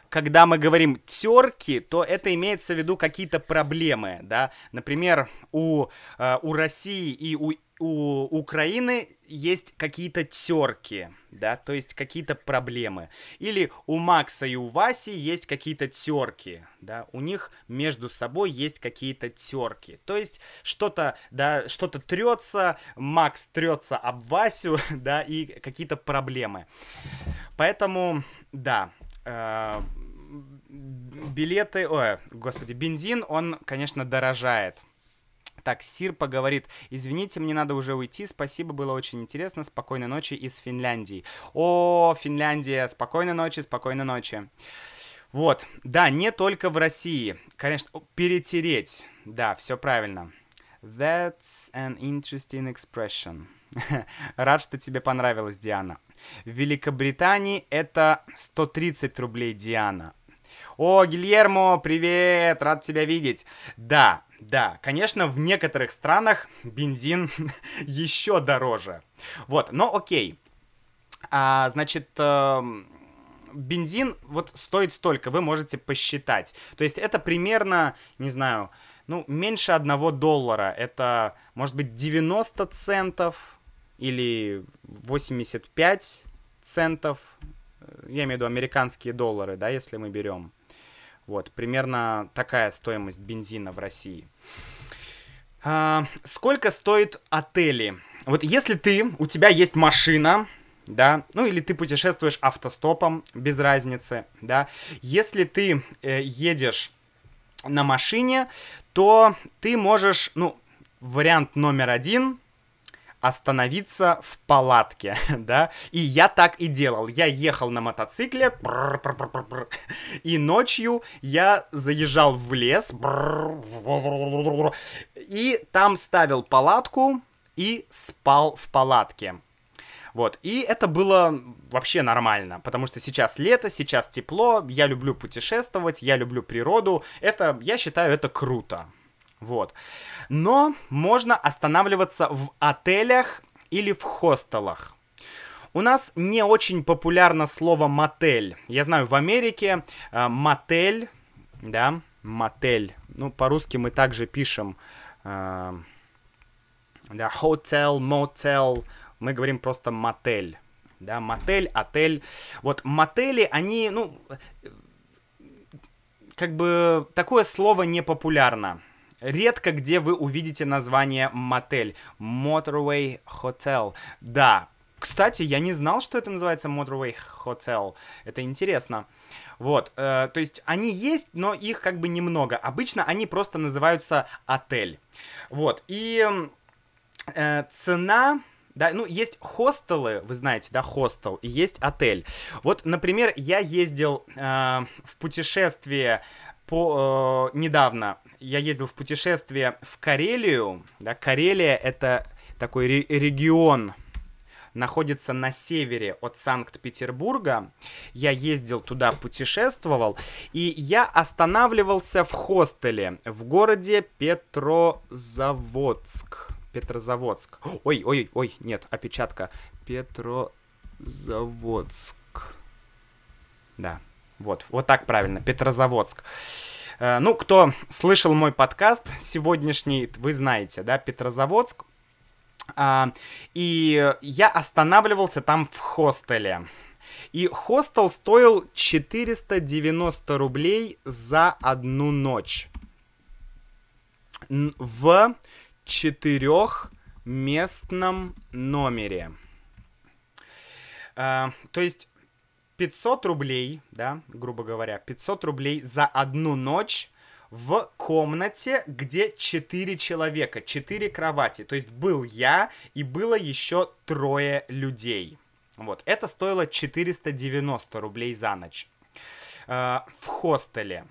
когда мы говорим терки, то это имеется в виду какие-то проблемы, да. Например, у, э, у России и у у Украины есть какие-то терки, да, то есть какие-то проблемы. Или у Макса и у Васи есть какие-то терки, да, у них между собой есть какие-то терки. То есть что-то, да, что-то трется, Макс трется об Васю, да, и какие-то проблемы. Поэтому, да, э, билеты, ой, господи, бензин, он, конечно, дорожает. Так, Сирпа говорит, извините, мне надо уже уйти, спасибо, было очень интересно, спокойной ночи из Финляндии. О, Финляндия, спокойной ночи, спокойной ночи. Вот, да, не только в России, конечно, перетереть, да, все правильно. That's an interesting expression. Рад, что тебе понравилось, Диана. В Великобритании это 130 рублей, Диана. О, Гильермо, привет, рад тебя видеть. Да, да, конечно, в некоторых странах бензин еще дороже. Вот, но окей. А, значит, э, бензин вот стоит столько, вы можете посчитать. То есть это примерно, не знаю, ну, меньше одного доллара. Это, может быть, 90 центов или 85 центов. Я имею в виду американские доллары, да, если мы берем. Вот, примерно такая стоимость бензина в России. А, сколько стоит отели? Вот если ты, у тебя есть машина, да, ну или ты путешествуешь автостопом, без разницы, да, если ты э, едешь на машине, то ты можешь, ну, вариант номер один остановиться в палатке, да, и я так и делал. Я ехал на мотоцикле, и ночью я заезжал в лес, и там ставил палатку и спал в палатке. Вот, и это было вообще нормально, потому что сейчас лето, сейчас тепло, я люблю путешествовать, я люблю природу, это, я считаю, это круто. Вот. Но можно останавливаться в отелях или в хостелах. У нас не очень популярно слово мотель. Я знаю, в Америке э, мотель, да, мотель. Ну, по-русски мы также пишем, э, да, hotel, motel. Мы говорим просто мотель. Да, мотель, отель. Вот мотели, они, ну, как бы такое слово не популярно. Редко где вы увидите название мотель. Motorway Hotel. Да, кстати, я не знал, что это называется Motorway Hotel. Это интересно. Вот, э, то есть они есть, но их как бы немного. Обычно они просто называются отель. Вот, и э, цена... Да, ну, есть хостелы, вы знаете, да, хостел, и есть отель. Вот, например, я ездил э, в путешествие по, э, недавно я ездил в путешествие в Карелию. Да, Карелия это такой ре- регион, находится на севере от Санкт-Петербурга. Я ездил туда, путешествовал, и я останавливался в хостеле в городе Петрозаводск. Петрозаводск. Ой, ой, ой, нет, опечатка. Петрозаводск. Да, вот, вот так правильно, Петрозаводск. Э, ну, кто слышал мой подкаст сегодняшний, вы знаете, да, Петрозаводск. А, и я останавливался там в хостеле. И хостел стоил 490 рублей за одну ночь. В четырехместном номере. А, то есть 500 рублей, да, грубо говоря, 500 рублей за одну ночь в комнате, где 4 человека, 4 кровати. То есть был я и было еще трое людей. Вот, это стоило 490 рублей за ночь. Э, в хостеле.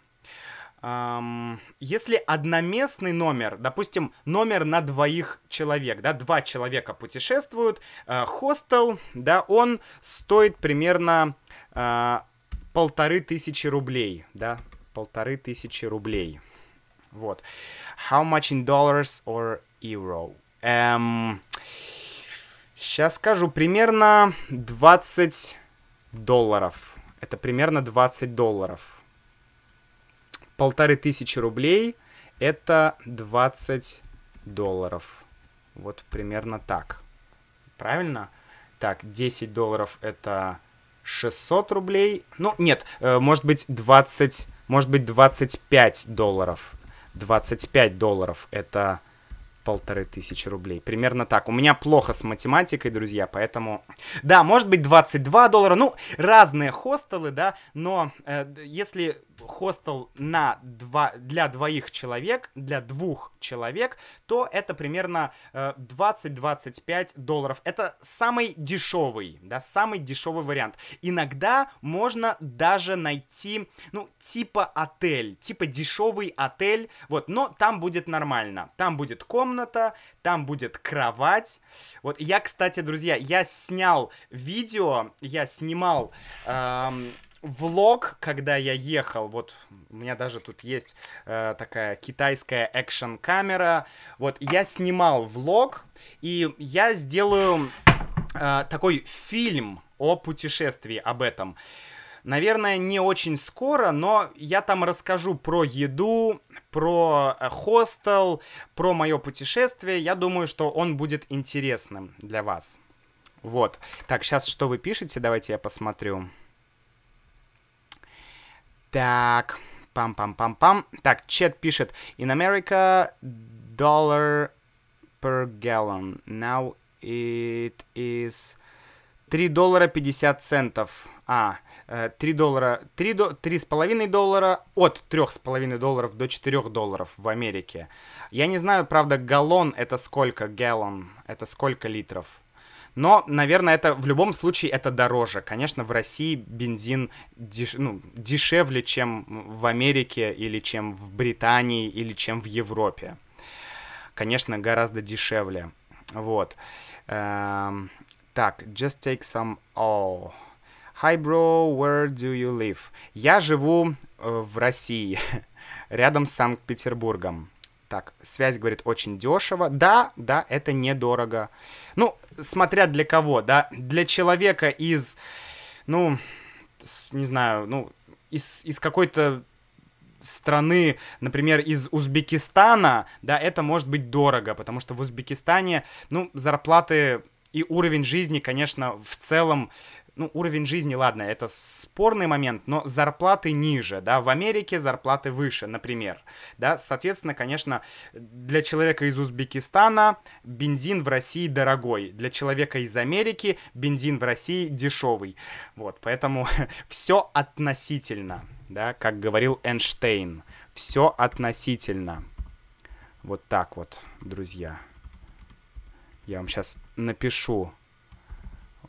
Um, если одноместный номер, допустим, номер на двоих человек, да, два человека путешествуют, uh, хостел, да, он стоит примерно uh, полторы тысячи рублей, да, полторы тысячи рублей. Вот. How much in dollars or euro? Um, сейчас скажу, примерно 20 долларов. Это примерно 20 долларов полторы тысячи рублей это 20 долларов. Вот примерно так. Правильно? Так, 10 долларов это 600 рублей. Ну, нет, э, может быть 20, может быть 25 долларов. 25 долларов это полторы тысячи рублей. Примерно так. У меня плохо с математикой, друзья, поэтому... Да, может быть 22 доллара. Ну, разные хостелы, да, но э, если хостел на два, для двоих человек, для двух человек, то это примерно э, 20-25 долларов. Это самый дешевый, да, самый дешевый вариант. Иногда можно даже найти, ну, типа отель, типа дешевый отель, вот, но там будет нормально. Там будет комната, там будет кровать. Вот, я, кстати, друзья, я снял видео, я снимал... Эм, влог, когда я ехал, вот у меня даже тут есть э, такая китайская экшен камера, вот я снимал влог и я сделаю э, такой фильм о путешествии об этом. Наверное, не очень скоро, но я там расскажу про еду, про э, хостел, про мое путешествие. Я думаю, что он будет интересным для вас. Вот. Так, сейчас что вы пишете? Давайте я посмотрю. Так, пам-пам-пам-пам. Так, Чет пишет, in America dollar per gallon. Now it is 3 доллара 50 центов. А, 3 э, доллара, 3, до, 3,5 доллара, от 3,5 долларов до 4 долларов в Америке. Я не знаю, правда, галлон это сколько, галлон, это сколько литров. Но, наверное, это в любом случае это дороже. Конечно, в России бензин деш... ну, дешевле, чем в Америке или чем в Британии или чем в Европе. Конечно, гораздо дешевле. Вот. Эм... Так, just take some... Oh. Hi, bro, where do you live? Я живу э, в России, рядом с Санкт-Петербургом. Так, связь говорит очень дешево. Да, да, это недорого. Ну, смотря для кого, да. Для человека из, ну, не знаю, ну, из, из какой-то страны, например, из Узбекистана, да, это может быть дорого, потому что в Узбекистане, ну, зарплаты и уровень жизни, конечно, в целом ну, уровень жизни, ладно, это спорный момент, но зарплаты ниже, да, в Америке зарплаты выше, например, да, соответственно, конечно, для человека из Узбекистана бензин в России дорогой, для человека из Америки бензин в России дешевый, вот, поэтому все относительно, да, как говорил Эйнштейн, все относительно, вот так вот, друзья, я вам сейчас напишу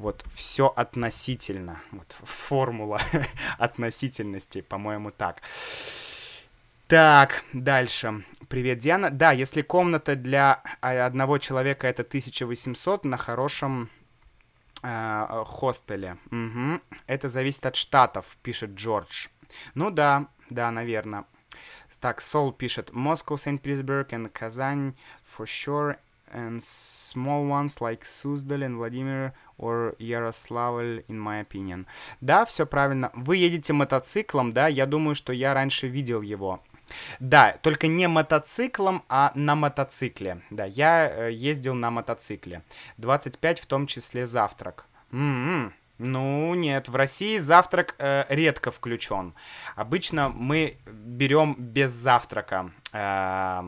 вот все относительно. Вот формула относительности, по-моему, так. Так, дальше. Привет, Диана. Да, если комната для а, одного человека это 1800 на хорошем э, хостеле. Угу. Это зависит от штатов, пишет Джордж. Ну да, да, наверное. Так, Сол пишет. Moscow, St. Petersburg and Казань for sure and small ones like Суздаль and Владимир or Ярославль, in my opinion. Да, все правильно. Вы едете мотоциклом, да, я думаю, что я раньше видел его. Да, только не мотоциклом, а на мотоцикле. Да, я э, ездил на мотоцикле. 25 в том числе завтрак. М-м-м. Ну, нет, в России завтрак э, редко включен. Обычно мы берем без завтрака. Э,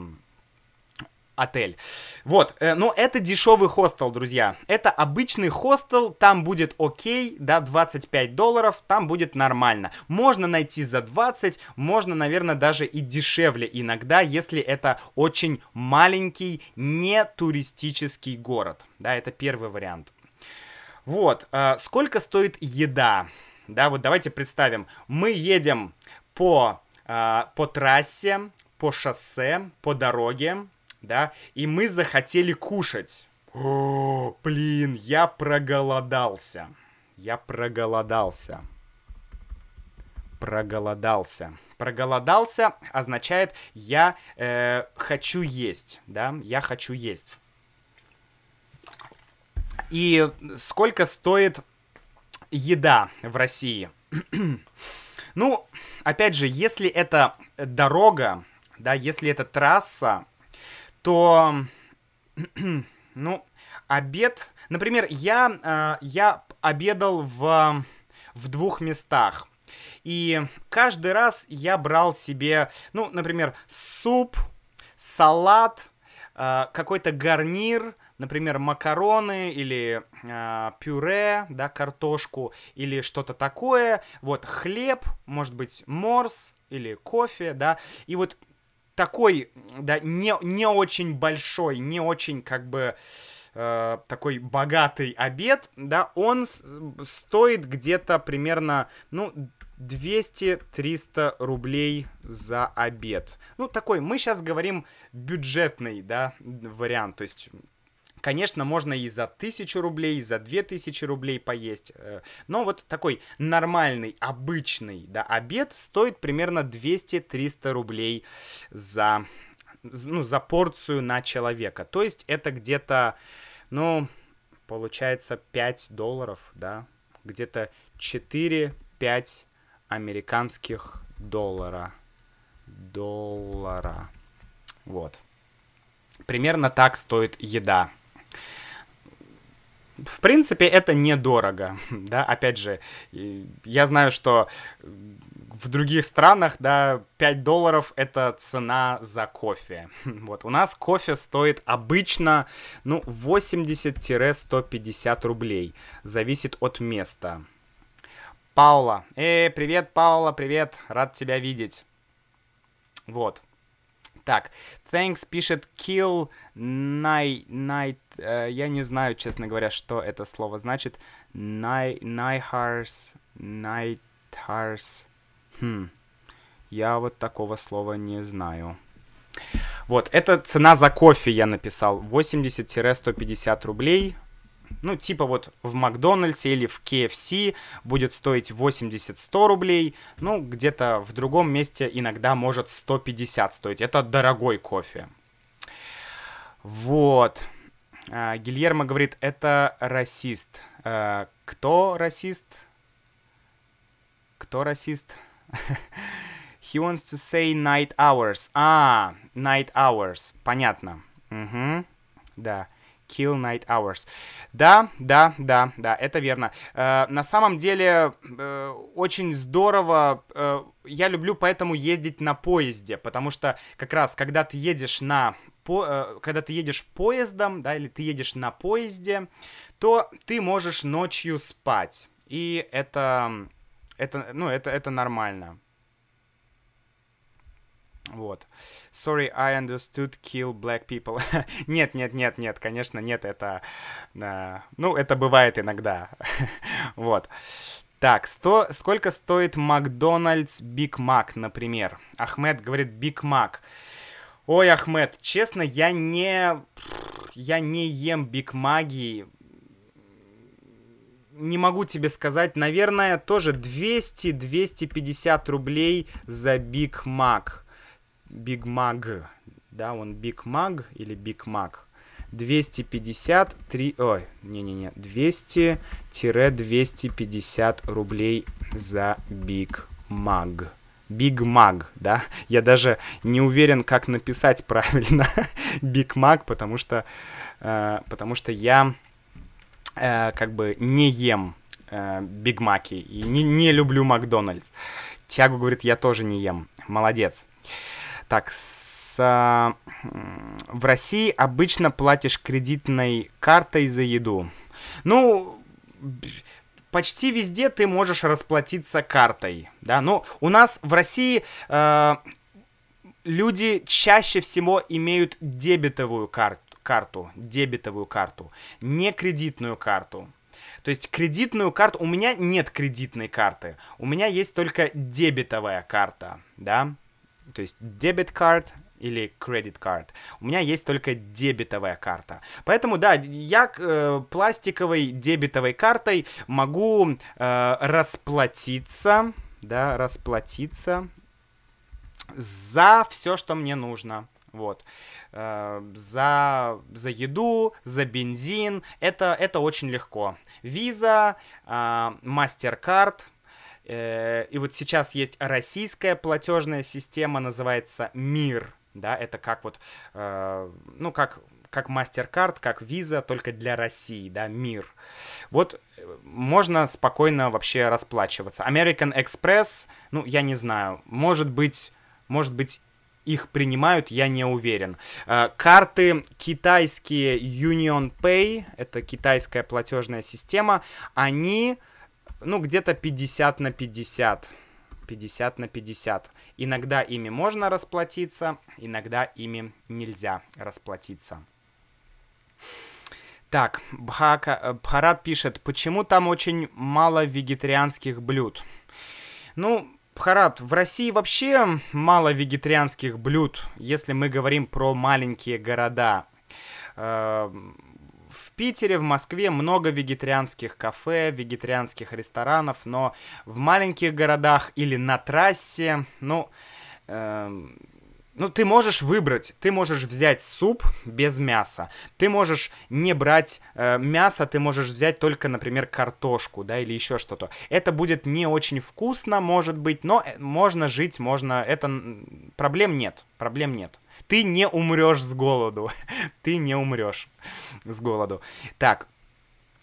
отель. Вот, э, но это дешевый хостел, друзья. Это обычный хостел, там будет окей, да, 25 долларов, там будет нормально. Можно найти за 20, можно, наверное, даже и дешевле иногда, если это очень маленький, не туристический город. Да, это первый вариант. Вот, э, сколько стоит еда? Да, вот давайте представим. Мы едем по, э, по трассе, по шоссе, по дороге, да, и мы захотели кушать. О, блин, я проголодался. Я проголодался. Проголодался. Проголодался означает я э, хочу есть, да, я хочу есть. И сколько стоит еда в России? ну, опять же, если это дорога, да, если это трасса, то, ну, обед... Например, я, э, я обедал в, в двух местах. И каждый раз я брал себе, ну, например, суп, салат, э, какой-то гарнир, например, макароны или э, пюре, да, картошку или что-то такое. Вот хлеб, может быть, морс или кофе, да. И вот такой, да, не, не очень большой, не очень, как бы, э, такой богатый обед, да, он стоит где-то примерно, ну, 200-300 рублей за обед. Ну, такой, мы сейчас говорим бюджетный, да, вариант, то есть Конечно, можно и за тысячу рублей, и за две тысячи рублей поесть. Э, но вот такой нормальный, обычный, да, обед стоит примерно 200-300 рублей за, ну, за порцию на человека. То есть это где-то, ну, получается 5 долларов, да, где-то 4-5 американских доллара. Доллара. Вот. Примерно так стоит еда в принципе, это недорого, да, опять же, я знаю, что в других странах, да, 5 долларов это цена за кофе. Вот, у нас кофе стоит обычно, ну, 80-150 рублей, зависит от места. Паула, э, привет, Паула, привет, рад тебя видеть. Вот. Так, thanks пишет kill night, night э, я не знаю, честно говоря, что это слово значит. Night, nighthars, nighthars. Хм, я вот такого слова не знаю. Вот, это цена за кофе я написал. 80-150 рублей ну, типа вот в Макдональдсе или в KFC будет стоить 80-100 рублей, ну, где-то в другом месте иногда может 150 стоить. Это дорогой кофе. Вот. А, Гильермо говорит, это расист. А, кто расист? Кто расист? He wants to say night hours. А, night hours. Понятно. Угу. Да. Kill Night Hours. Да, да, да, да, это верно. Э, на самом деле э, очень здорово. Э, я люблю поэтому ездить на поезде, потому что как раз когда ты едешь на по, э, когда ты едешь поездом, да, или ты едешь на поезде, то ты можешь ночью спать. И это, это, ну, это, это нормально. Вот. Sorry, I understood kill black people. нет, нет, нет, нет, конечно, нет, это... Uh, ну, это бывает иногда. вот. Так, сто, сколько стоит Макдональдс Биг Мак, например? Ахмед говорит Биг Мак. Ой, Ахмед, честно, я не... Я не ем Биг Маки. Не могу тебе сказать. Наверное, тоже 200-250 рублей за Биг Мак. Big Mag, да, он Big Mag или Big Mac. 253, ой, не-не-не, 200-250 рублей за Big Mag. Big Mag, да? Я даже не уверен, как написать правильно Big Mag, потому что, э, потому что я э, как бы не ем э, Биг Маки и не, не люблю Макдональдс. Тягу говорит, я тоже не ем. Молодец. Так, с, а, в России обычно платишь кредитной картой за еду. Ну, почти везде ты можешь расплатиться картой, да. Ну, у нас в России э, люди чаще всего имеют дебетовую карту, карту, дебетовую карту, не кредитную карту. То есть кредитную карту... У меня нет кредитной карты. У меня есть только дебетовая карта, да то есть debit card или credit card. У меня есть только дебетовая карта. Поэтому, да, я э, пластиковой дебетовой картой могу э, расплатиться, да, расплатиться за все, что мне нужно. Вот. Э, за, за еду, за бензин. Это, это очень легко. Виза, э, MasterCard, и вот сейчас есть российская платежная система, называется МИР. Да, это как вот, э, ну, как как MasterCard, как Visa, только для России, да, мир. Вот э, можно спокойно вообще расплачиваться. American Express, ну, я не знаю, может быть, может быть, их принимают, я не уверен. Карты китайские Union Pay, это китайская платежная система, они ну, где-то 50 на 50. 50 на 50. Иногда ими можно расплатиться, иногда ими нельзя расплатиться. Так, Бхака, Бхарат пишет, почему там очень мало вегетарианских блюд? Ну, Бхарат, в России вообще мало вегетарианских блюд, если мы говорим про маленькие города. Питере, в Москве много вегетарианских кафе, вегетарианских ресторанов, но в маленьких городах или на трассе, ну, э, ну, ты можешь выбрать, ты можешь взять суп без мяса, ты можешь не брать э, мясо, ты можешь взять только, например, картошку, да, или еще что-то. Это будет не очень вкусно, может быть, но э, можно жить, можно, это проблем нет, проблем нет. Ты не умрешь с голоду. Ты не умрешь с голоду. Так,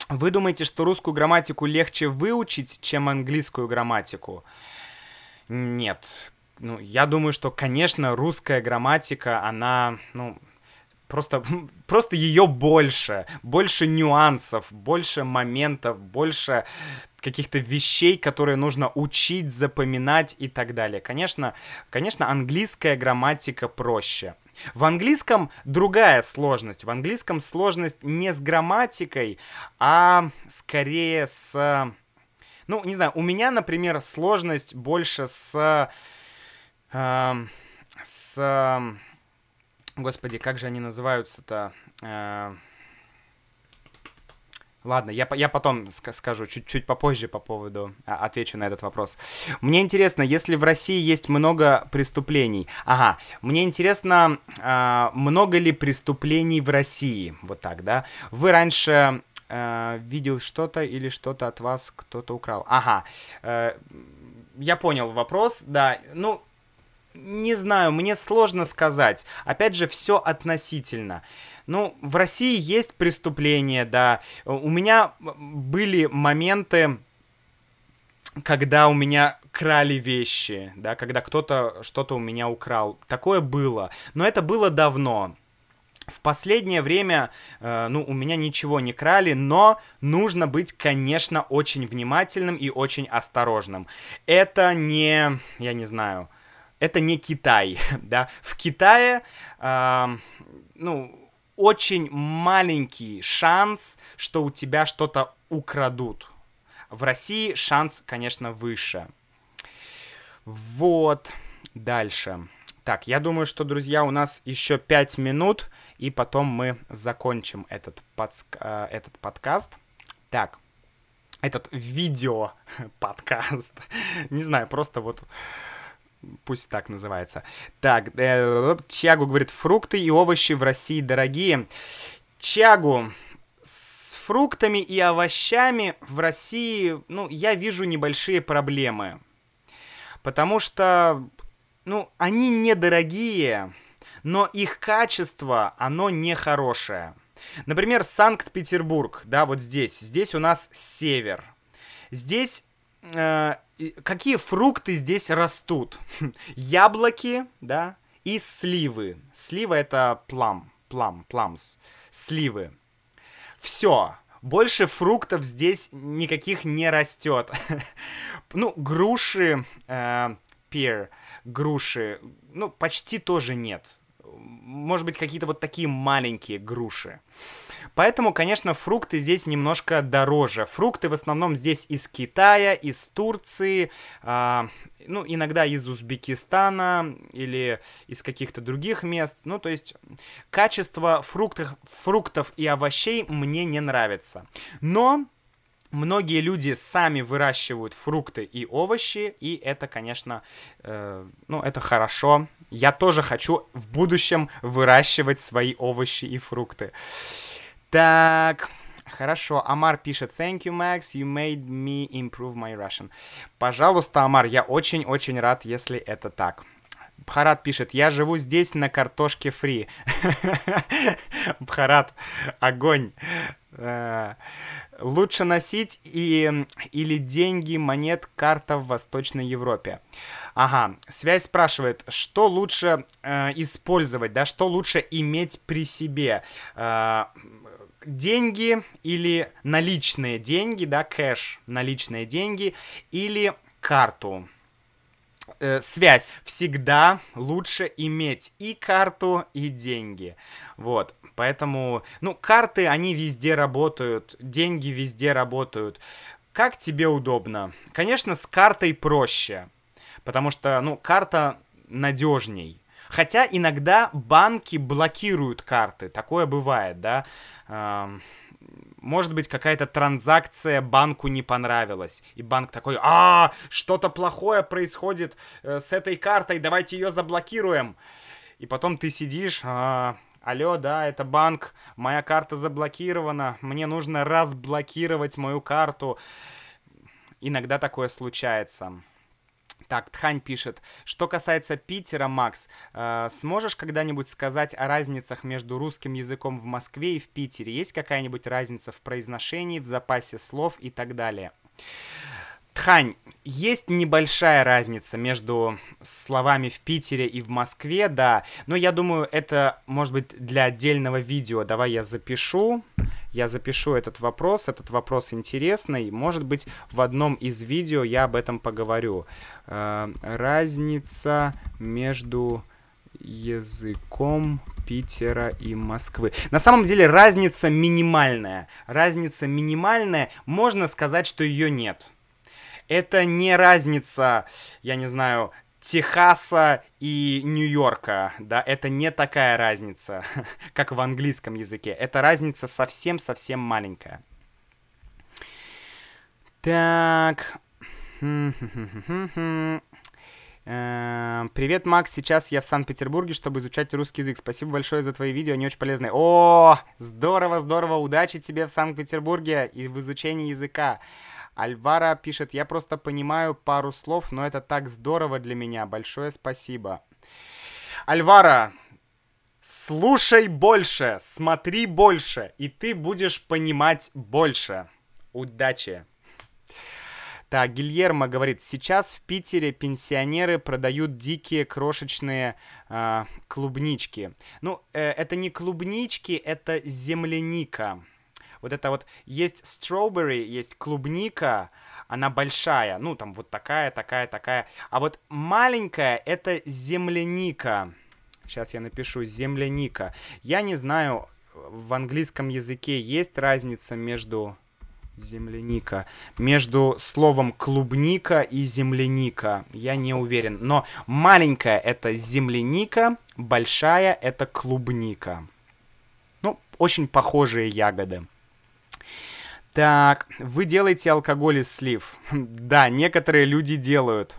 Вы думаете, что русскую грамматику легче выучить, чем английскую грамматику? Нет. Ну, я думаю, что, конечно, русская грамматика, она, ну, просто, просто ее больше, больше нюансов, больше моментов, больше каких-то вещей, которые нужно учить, запоминать и так далее. Конечно, конечно, английская грамматика проще. В английском другая сложность. В английском сложность не с грамматикой, а скорее с... Ну, не знаю, у меня, например, сложность больше с... Э, с... Господи, как же они называются-то? Э, Ладно, я, я потом скажу, чуть-чуть попозже по поводу, а, отвечу на этот вопрос. Мне интересно, если в России есть много преступлений, ага, мне интересно, а, много ли преступлений в России, вот так, да? Вы раньше а, видел что-то или что-то от вас кто-то украл? Ага, а, я понял вопрос, да, ну, не знаю, мне сложно сказать. Опять же, все относительно. Ну, в России есть преступления, да. У меня были моменты, когда у меня крали вещи, да, когда кто-то что-то у меня украл. Такое было. Но это было давно. В последнее время, э, ну, у меня ничего не крали, но нужно быть, конечно, очень внимательным и очень осторожным. Это не, я не знаю, это не Китай, да. В Китае, э, ну, очень маленький шанс, что у тебя что-то украдут. В России шанс, конечно, выше. Вот. Дальше. Так, я думаю, что, друзья, у нас еще 5 минут, и потом мы закончим этот, подск... Э, этот подкаст. Так, этот видео подкаст. Не знаю, просто вот Пусть так называется. Так, э, Чагу говорит, фрукты и овощи в России дорогие. Чагу, с фруктами и овощами в России, ну, я вижу небольшие проблемы. Потому что, ну, они недорогие, но их качество, оно нехорошее. Например, Санкт-Петербург, да, вот здесь. Здесь у нас север. Здесь э, какие фрукты здесь растут? Яблоки, да, и сливы. Слива это плам, плам, пламс, сливы. Все. Больше фруктов здесь никаких не растет. ну, груши, э, груши, ну, почти тоже нет. Может быть, какие-то вот такие маленькие груши. Поэтому, конечно, фрукты здесь немножко дороже. Фрукты в основном здесь из Китая, из Турции, э, ну, иногда из Узбекистана или из каких-то других мест. Ну, то есть качество фруктов, фруктов и овощей мне не нравится. Но Многие люди сами выращивают фрукты и овощи, и это, конечно, э, ну, это хорошо. Я тоже хочу в будущем выращивать свои овощи и фрукты. Так, хорошо. Амар пишет, thank you, Max, you made me improve my Russian. Пожалуйста, Амар, я очень-очень рад, если это так. Бхарат пишет, я живу здесь на картошке фри. Бхарат, огонь. Э, лучше носить и, или деньги, монет, карта в Восточной Европе. Ага, связь спрашивает, что лучше э, использовать, да, что лучше иметь при себе. Э, деньги или наличные деньги, да, кэш, наличные деньги или карту. Э, связь. Всегда лучше иметь и карту, и деньги. Вот. Поэтому, ну, карты, они везде работают, деньги везде работают. Как тебе удобно? Конечно, с картой проще, потому что, ну, карта надежней. Хотя иногда банки блокируют карты, такое бывает, да. Может быть, какая-то транзакция банку не понравилась. И банк такой, а, что-то плохое происходит э, с этой картой, давайте ее заблокируем. И потом ты сидишь, а, алло, да, это банк, моя карта заблокирована, мне нужно разблокировать мою карту. Иногда такое случается. Так, Тхань пишет, что касается Питера, Макс, э, сможешь когда-нибудь сказать о разницах между русским языком в Москве и в Питере? Есть какая-нибудь разница в произношении, в запасе слов и так далее? Тхань, есть небольшая разница между словами в Питере и в Москве, да, но я думаю, это может быть для отдельного видео. Давай я запишу, я запишу этот вопрос, этот вопрос интересный. Может быть, в одном из видео я об этом поговорю. Э, разница между языком Питера и Москвы. На самом деле разница минимальная. Разница минимальная, можно сказать, что ее нет это не разница, я не знаю, Техаса и Нью-Йорка, да, это не такая разница, как в английском языке. Это разница совсем-совсем маленькая. Так. Эм, привет, Макс. Сейчас я в Санкт-Петербурге, чтобы изучать русский язык. Спасибо большое за твои видео, они очень полезные. О, здорово, здорово. Удачи тебе в Санкт-Петербурге и в изучении языка. Альвара пишет, я просто понимаю пару слов, но это так здорово для меня. Большое спасибо. Альвара, слушай больше, смотри больше, и ты будешь понимать больше. Удачи! Так, Гильермо говорит, сейчас в Питере пенсионеры продают дикие крошечные э, клубнички. Ну, э, это не клубнички, это земляника вот это вот есть strawberry, есть клубника, она большая, ну там вот такая, такая, такая. А вот маленькая это земляника. Сейчас я напишу земляника. Я не знаю, в английском языке есть разница между земляника. Между словом клубника и земляника. Я не уверен. Но маленькая это земляника, большая это клубника. Ну, очень похожие ягоды. Так, вы делаете алкоголь из слив. да, некоторые люди делают.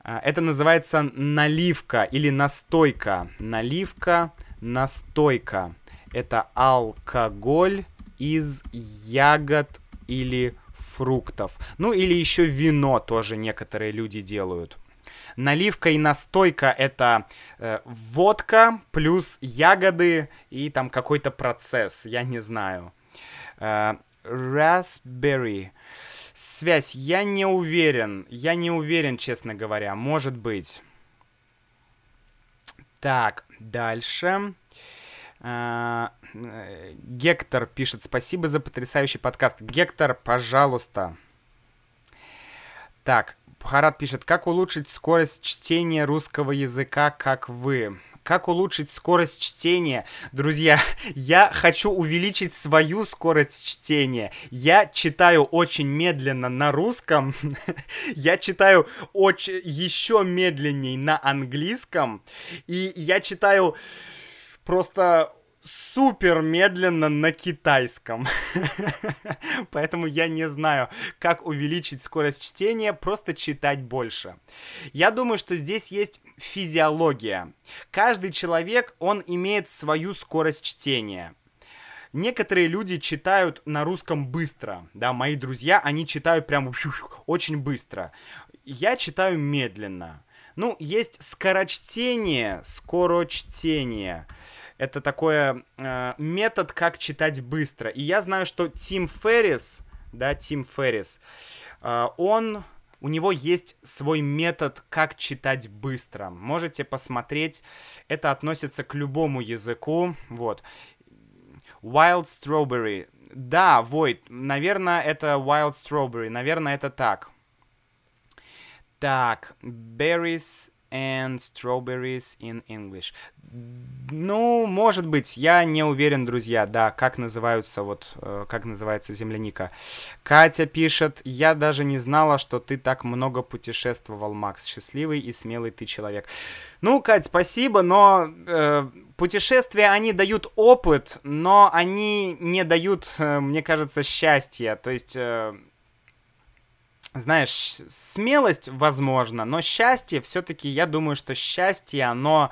А, это называется наливка или настойка. Наливка, настойка. Это алкоголь из ягод или фруктов. Ну или еще вино тоже некоторые люди делают. Наливка и настойка это э, водка плюс ягоды и там какой-то процесс, я не знаю. Э, Raspberry. Связь. Я не уверен. Я не уверен, честно говоря. Может быть. Так, дальше. Uh, Гектор пишет, спасибо за потрясающий подкаст. Гектор, пожалуйста. Так, Харат пишет, как улучшить скорость чтения русского языка, как вы? Как улучшить скорость чтения? Друзья, я хочу увеличить свою скорость чтения. Я читаю очень медленно на русском. я читаю очень еще медленней на английском. И я читаю просто супер медленно на китайском. Поэтому я не знаю, как увеличить скорость чтения, просто читать больше. Я думаю, что здесь есть физиология. Каждый человек, он имеет свою скорость чтения. Некоторые люди читают на русском быстро, да, мои друзья, они читают прям очень быстро. Я читаю медленно. Ну, есть скорочтение, скорочтение это такой э, метод, как читать быстро. И я знаю, что Тим Феррис, да, Тим Феррис, э, он, у него есть свой метод, как читать быстро. Можете посмотреть, это относится к любому языку, вот. Wild Strawberry. Да, Войт, наверное, это Wild Strawberry, наверное, это так. Так, berries and strawberries in English. Ну, может быть, я не уверен, друзья, да, как называются вот, э, как называется земляника. Катя пишет, я даже не знала, что ты так много путешествовал, Макс. Счастливый и смелый ты человек. Ну, Кать, спасибо, но э, путешествия, они дают опыт, но они не дают, э, мне кажется, счастья. То есть... Э, знаешь, смелость, возможно, но счастье, все-таки, я думаю, что счастье, оно,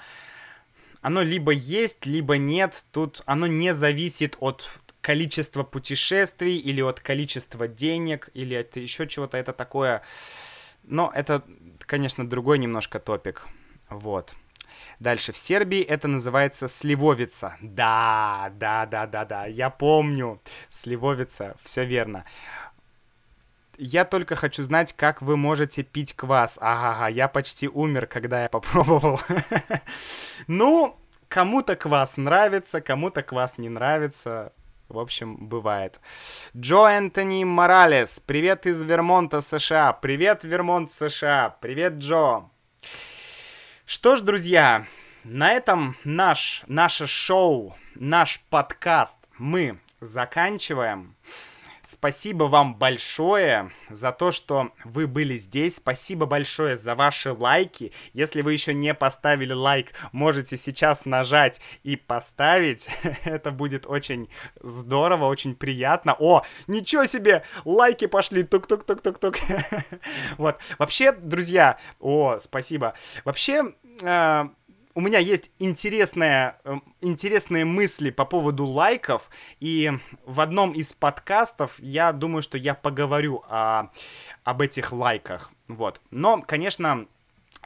оно либо есть, либо нет. Тут оно не зависит от количества путешествий или от количества денег или от еще чего-то. Это такое, Но это, конечно, другой немножко топик. Вот. Дальше. В Сербии это называется сливовица. Да, да, да, да, да. Я помню. Сливовица. Все верно. Я только хочу знать, как вы можете пить квас. Ага, я почти умер, когда я попробовал. Ну, кому-то квас нравится, кому-то квас не нравится. В общем, бывает. Джо Энтони Моралес. Привет из Вермонта, США. Привет, Вермонт, США. Привет, Джо. Что ж, друзья, на этом наш, наше шоу, наш подкаст мы заканчиваем. Спасибо вам большое за то, что вы были здесь. Спасибо большое за ваши лайки. Если вы еще не поставили лайк, можете сейчас нажать и поставить. Это будет очень здорово, очень приятно. О, ничего себе! Лайки пошли! Тук-тук-тук-тук-тук. Вот. Вообще, друзья, о, спасибо. Вообще, э, у меня есть интересная, эм, интересные мысли по поводу лайков, и в одном из подкастов я думаю, что я поговорю о, об этих лайках. Вот. Но, конечно,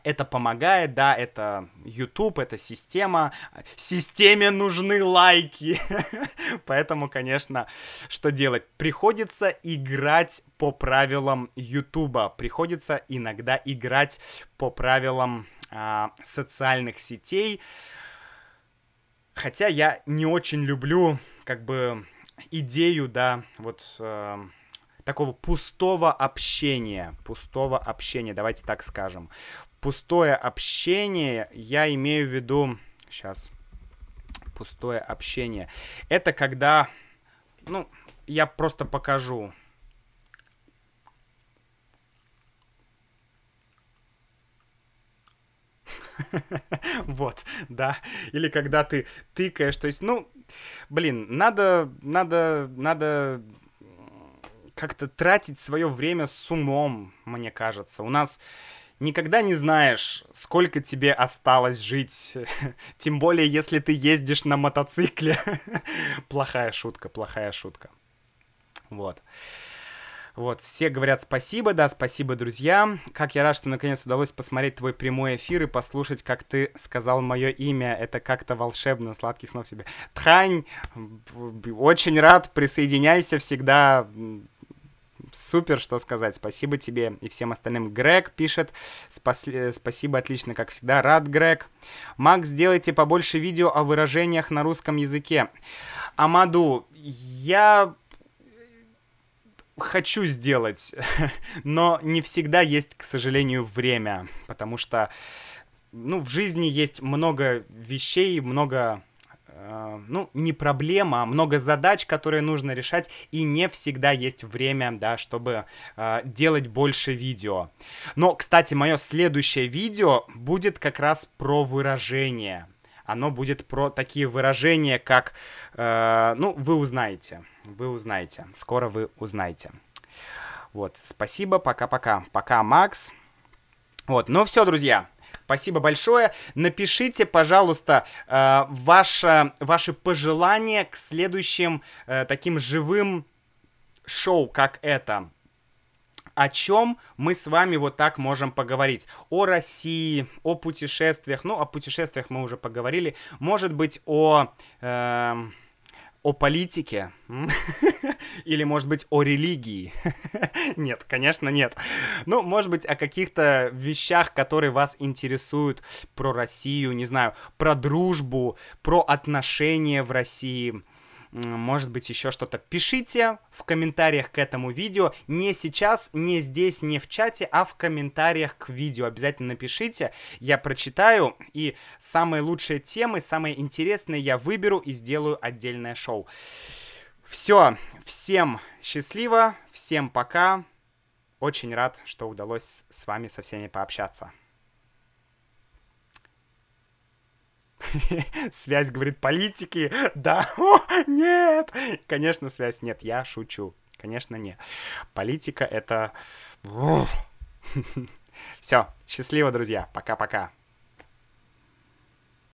это помогает, да, это YouTube, это система. Системе нужны лайки. Поэтому, конечно, что делать? Приходится играть по правилам YouTube. Приходится иногда играть по правилам а, социальных сетей. Хотя я не очень люблю, как бы, идею, да, вот э, такого пустого общения. Пустого общения, давайте так скажем. Пустое общение, я имею в виду... Сейчас. Пустое общение. Это когда... Ну, я просто покажу. Вот, да. Или когда ты тыкаешь, то есть, ну, блин, надо, надо, надо как-то тратить свое время с умом, мне кажется. У нас никогда не знаешь, сколько тебе осталось жить. Тем более, если ты ездишь на мотоцикле. плохая шутка, плохая шутка. Вот. Вот, все говорят спасибо, да, спасибо, друзья. Как я рад, что наконец удалось посмотреть твой прямой эфир и послушать, как ты сказал мое имя. Это как-то волшебно. Сладких снов тебе. Тхань, очень рад, присоединяйся всегда. Супер, что сказать. Спасибо тебе и всем остальным. Грег пишет. Спас... Спасибо, отлично, как всегда. Рад, Грег. Макс, сделайте побольше видео о выражениях на русском языке. Амаду, я хочу сделать, но не всегда есть, к сожалению, время, потому что, ну, в жизни есть много вещей, много э, ну, не проблема, а много задач, которые нужно решать, и не всегда есть время, да, чтобы э, делать больше видео. Но, кстати, мое следующее видео будет как раз про выражение. Оно будет про такие выражения, как, э, ну, вы узнаете вы узнаете. Скоро вы узнаете. Вот, спасибо, пока-пока. Пока, Макс. Вот, ну все, друзья. Спасибо большое. Напишите, пожалуйста, э, ваше, ваши пожелания к следующим э, таким живым шоу, как это. О чем мы с вами вот так можем поговорить? О России, о путешествиях. Ну, о путешествиях мы уже поговорили. Может быть, о... Э, о политике? Или, может быть, о религии? нет, конечно, нет. Ну, может быть, о каких-то вещах, которые вас интересуют про Россию, не знаю, про дружбу, про отношения в России может быть, еще что-то. Пишите в комментариях к этому видео. Не сейчас, не здесь, не в чате, а в комментариях к видео. Обязательно напишите, я прочитаю. И самые лучшие темы, самые интересные я выберу и сделаю отдельное шоу. Все, всем счастливо, всем пока. Очень рад, что удалось с вами со всеми пообщаться. Связь, говорит, политики. Да, О, нет. Конечно, связь нет, я шучу. Конечно, нет. Политика это... Все, счастливо, друзья. Пока-пока.